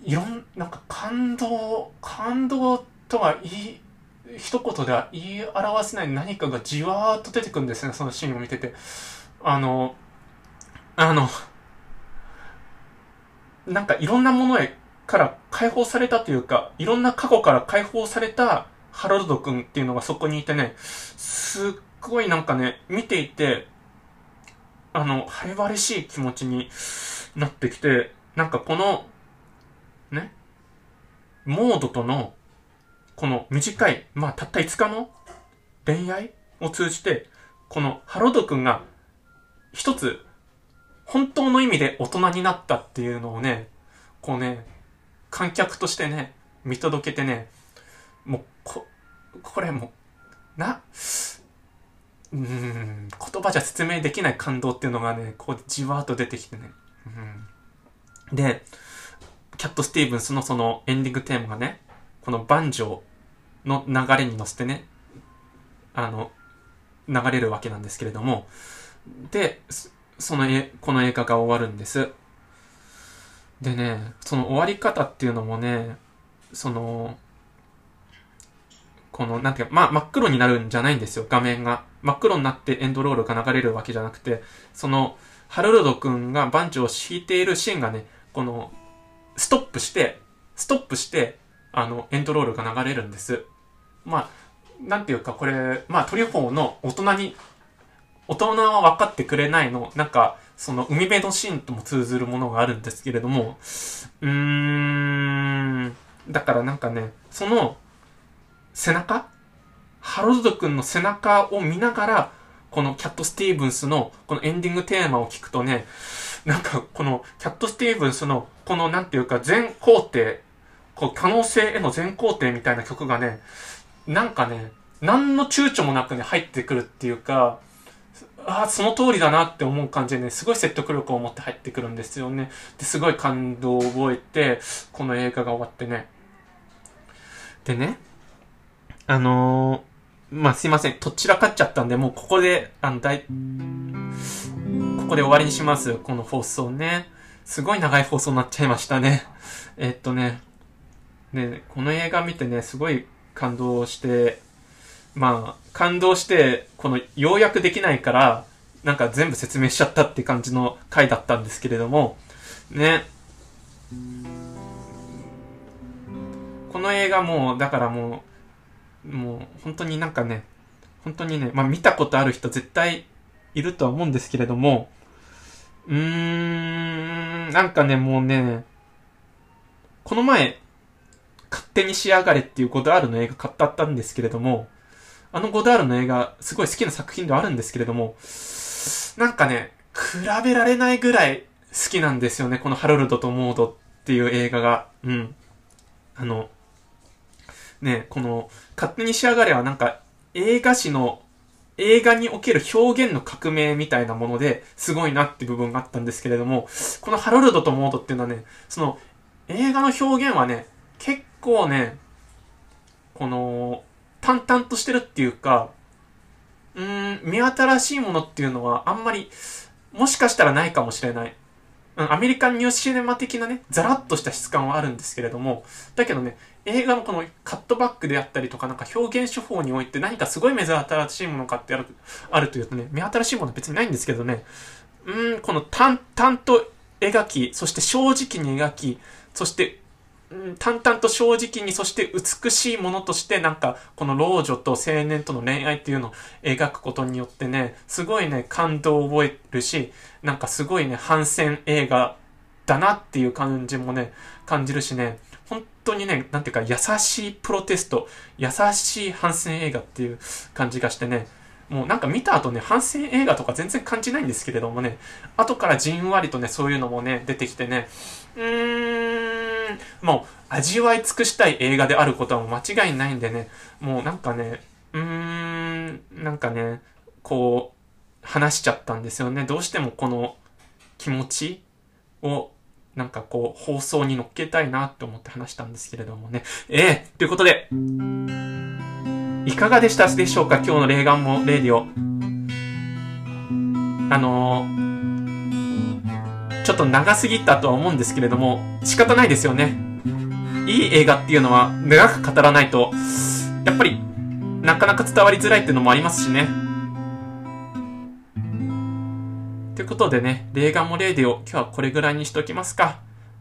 いろん、なんか感動、感動とは言い、一言では言い表せない何かがじわーっと出てくるんですね、そのシーンを見てて。あの、あの、なんかいろんなものへから解放されたというか、いろんな過去から解放されたハロルド君っていうのがそこにいてね、すっごいなんかね、見ていて、あの、晴れ晴れしい気持ちになってきて、なんかこのね、モードとの、この短い、まあたった5日の恋愛を通じて、このハロド君が一つ本当の意味で大人になったっていうのをね、こうね、観客としてね、見届けてね、もう、こ、これも、な、うん、言葉じゃ説明できない感動っていうのがね、こうじわーっと出てきてね。うん、で、キャット・スティーブンスのそのエンディングテーマがね、このバンジョーの流れに乗せてね、あの、流れるわけなん。ですけれども、で、そのえ、この映画が終わるん。です。でね、その終わり方っていうのもね、その、この、なん。ていうか、まあ、真っ黒になるん。じゃないん。ですよ、画面が。真っ黒になってエンドロールが流れるわけじゃなくて、その、ハルルド君がバンチを敷いているシーンがね、この、ストップして、ストップして、あの、エンドロールが流れるんです。まあ、なんていうか、これ、まあ、トリフォーの大人に、大人は分かってくれないの、なんか、その、海辺のシーンとも通ずるものがあるんですけれども、うーん、だからなんかね、その、背中ハロルド君の背中を見ながら、このキャット・スティーブンスのこのエンディングテーマを聞くとね、なんかこのキャット・スティーブンスのこのなんていうか全工程、こう可能性への全工程みたいな曲がね、なんかね、何の躊躇もなくね、入ってくるっていうか、ああ、その通りだなって思う感じでね、すごい説得力を持って入ってくるんですよね。で、すごい感動を覚えて、この映画が終わってね。でね、あのー、まあ、すいません。とっちらかっちゃったんで、もうここで、あの、だい、ここで終わりにします。この放送ね。すごい長い放送になっちゃいましたね。えっとね、ね、この映画見てね、すごい感動して、まあ、感動して、この、要約できないから、なんか全部説明しちゃったって感じの回だったんですけれども、ね。この映画も、だからもう、もう、本当になんかね、本当にね、まあ見たことある人絶対いるとは思うんですけれども、うーん、なんかね、もうね、この前、勝手に仕上がれっていうゴダールの映画買ったんですけれども、あのゴダールの映画、すごい好きな作品ではあるんですけれども、なんかね、比べられないぐらい好きなんですよね、このハロルドとモードっていう映画が。うん。あの、ね、この、勝手に仕上がれはなんか、映画史の、映画における表現の革命みたいなものですごいなって部分があったんですけれども、このハロルドとモードっていうのはね、その、映画の表現はね、結構ね、この、淡々としてるっていうか、うーん、目新しいものっていうのはあんまり、もしかしたらないかもしれない。うん、アメリカンニューシネマ的なね、ザラッとした質感はあるんですけれども、だけどね、映画のこのカットバックであったりとか、なんか表現手法において何かすごい目新しいものかってある、あるというとね、目新しいもの別にないんですけどね、うん、この淡々と描き、そして正直に描き、そしてうん淡々と正直に、そして美しいものとして、なんか、この老女と青年との恋愛っていうのを描くことによってね、すごいね、感動を覚えるし、なんかすごいね、反戦映画だなっていう感じもね、感じるしね、本当にね、なんていうか、優しいプロテスト、優しい反戦映画っていう感じがしてね、もうなんか見た後ね、反戦映画とか全然感じないんですけれどもね、後からじんわりとね、そういうのもね、出てきてね、うーん、もう味わい尽くしたい映画であることはもう間違いないんでね、もうなんかね、うーん、なんかね、こう、話しちゃったんですよね。どうしてもこの気持ちを、なんかこう、放送に乗っけたいなって思って話したんですけれどもね。ええー、ということで、いかがでしたでしょうか？今日の霊眼もレディオ。あのーちょっと長すぎたとは思うんですけれども、仕方ないですよね。いい映画っていうのは長く語らないと、やっぱり、なかなか伝わりづらいっていうのもありますしね。ということでね、霊眼もレイディオ、今日はこれぐらいにしときますか。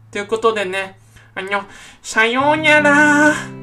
ということでね、あの、さようにゃらー。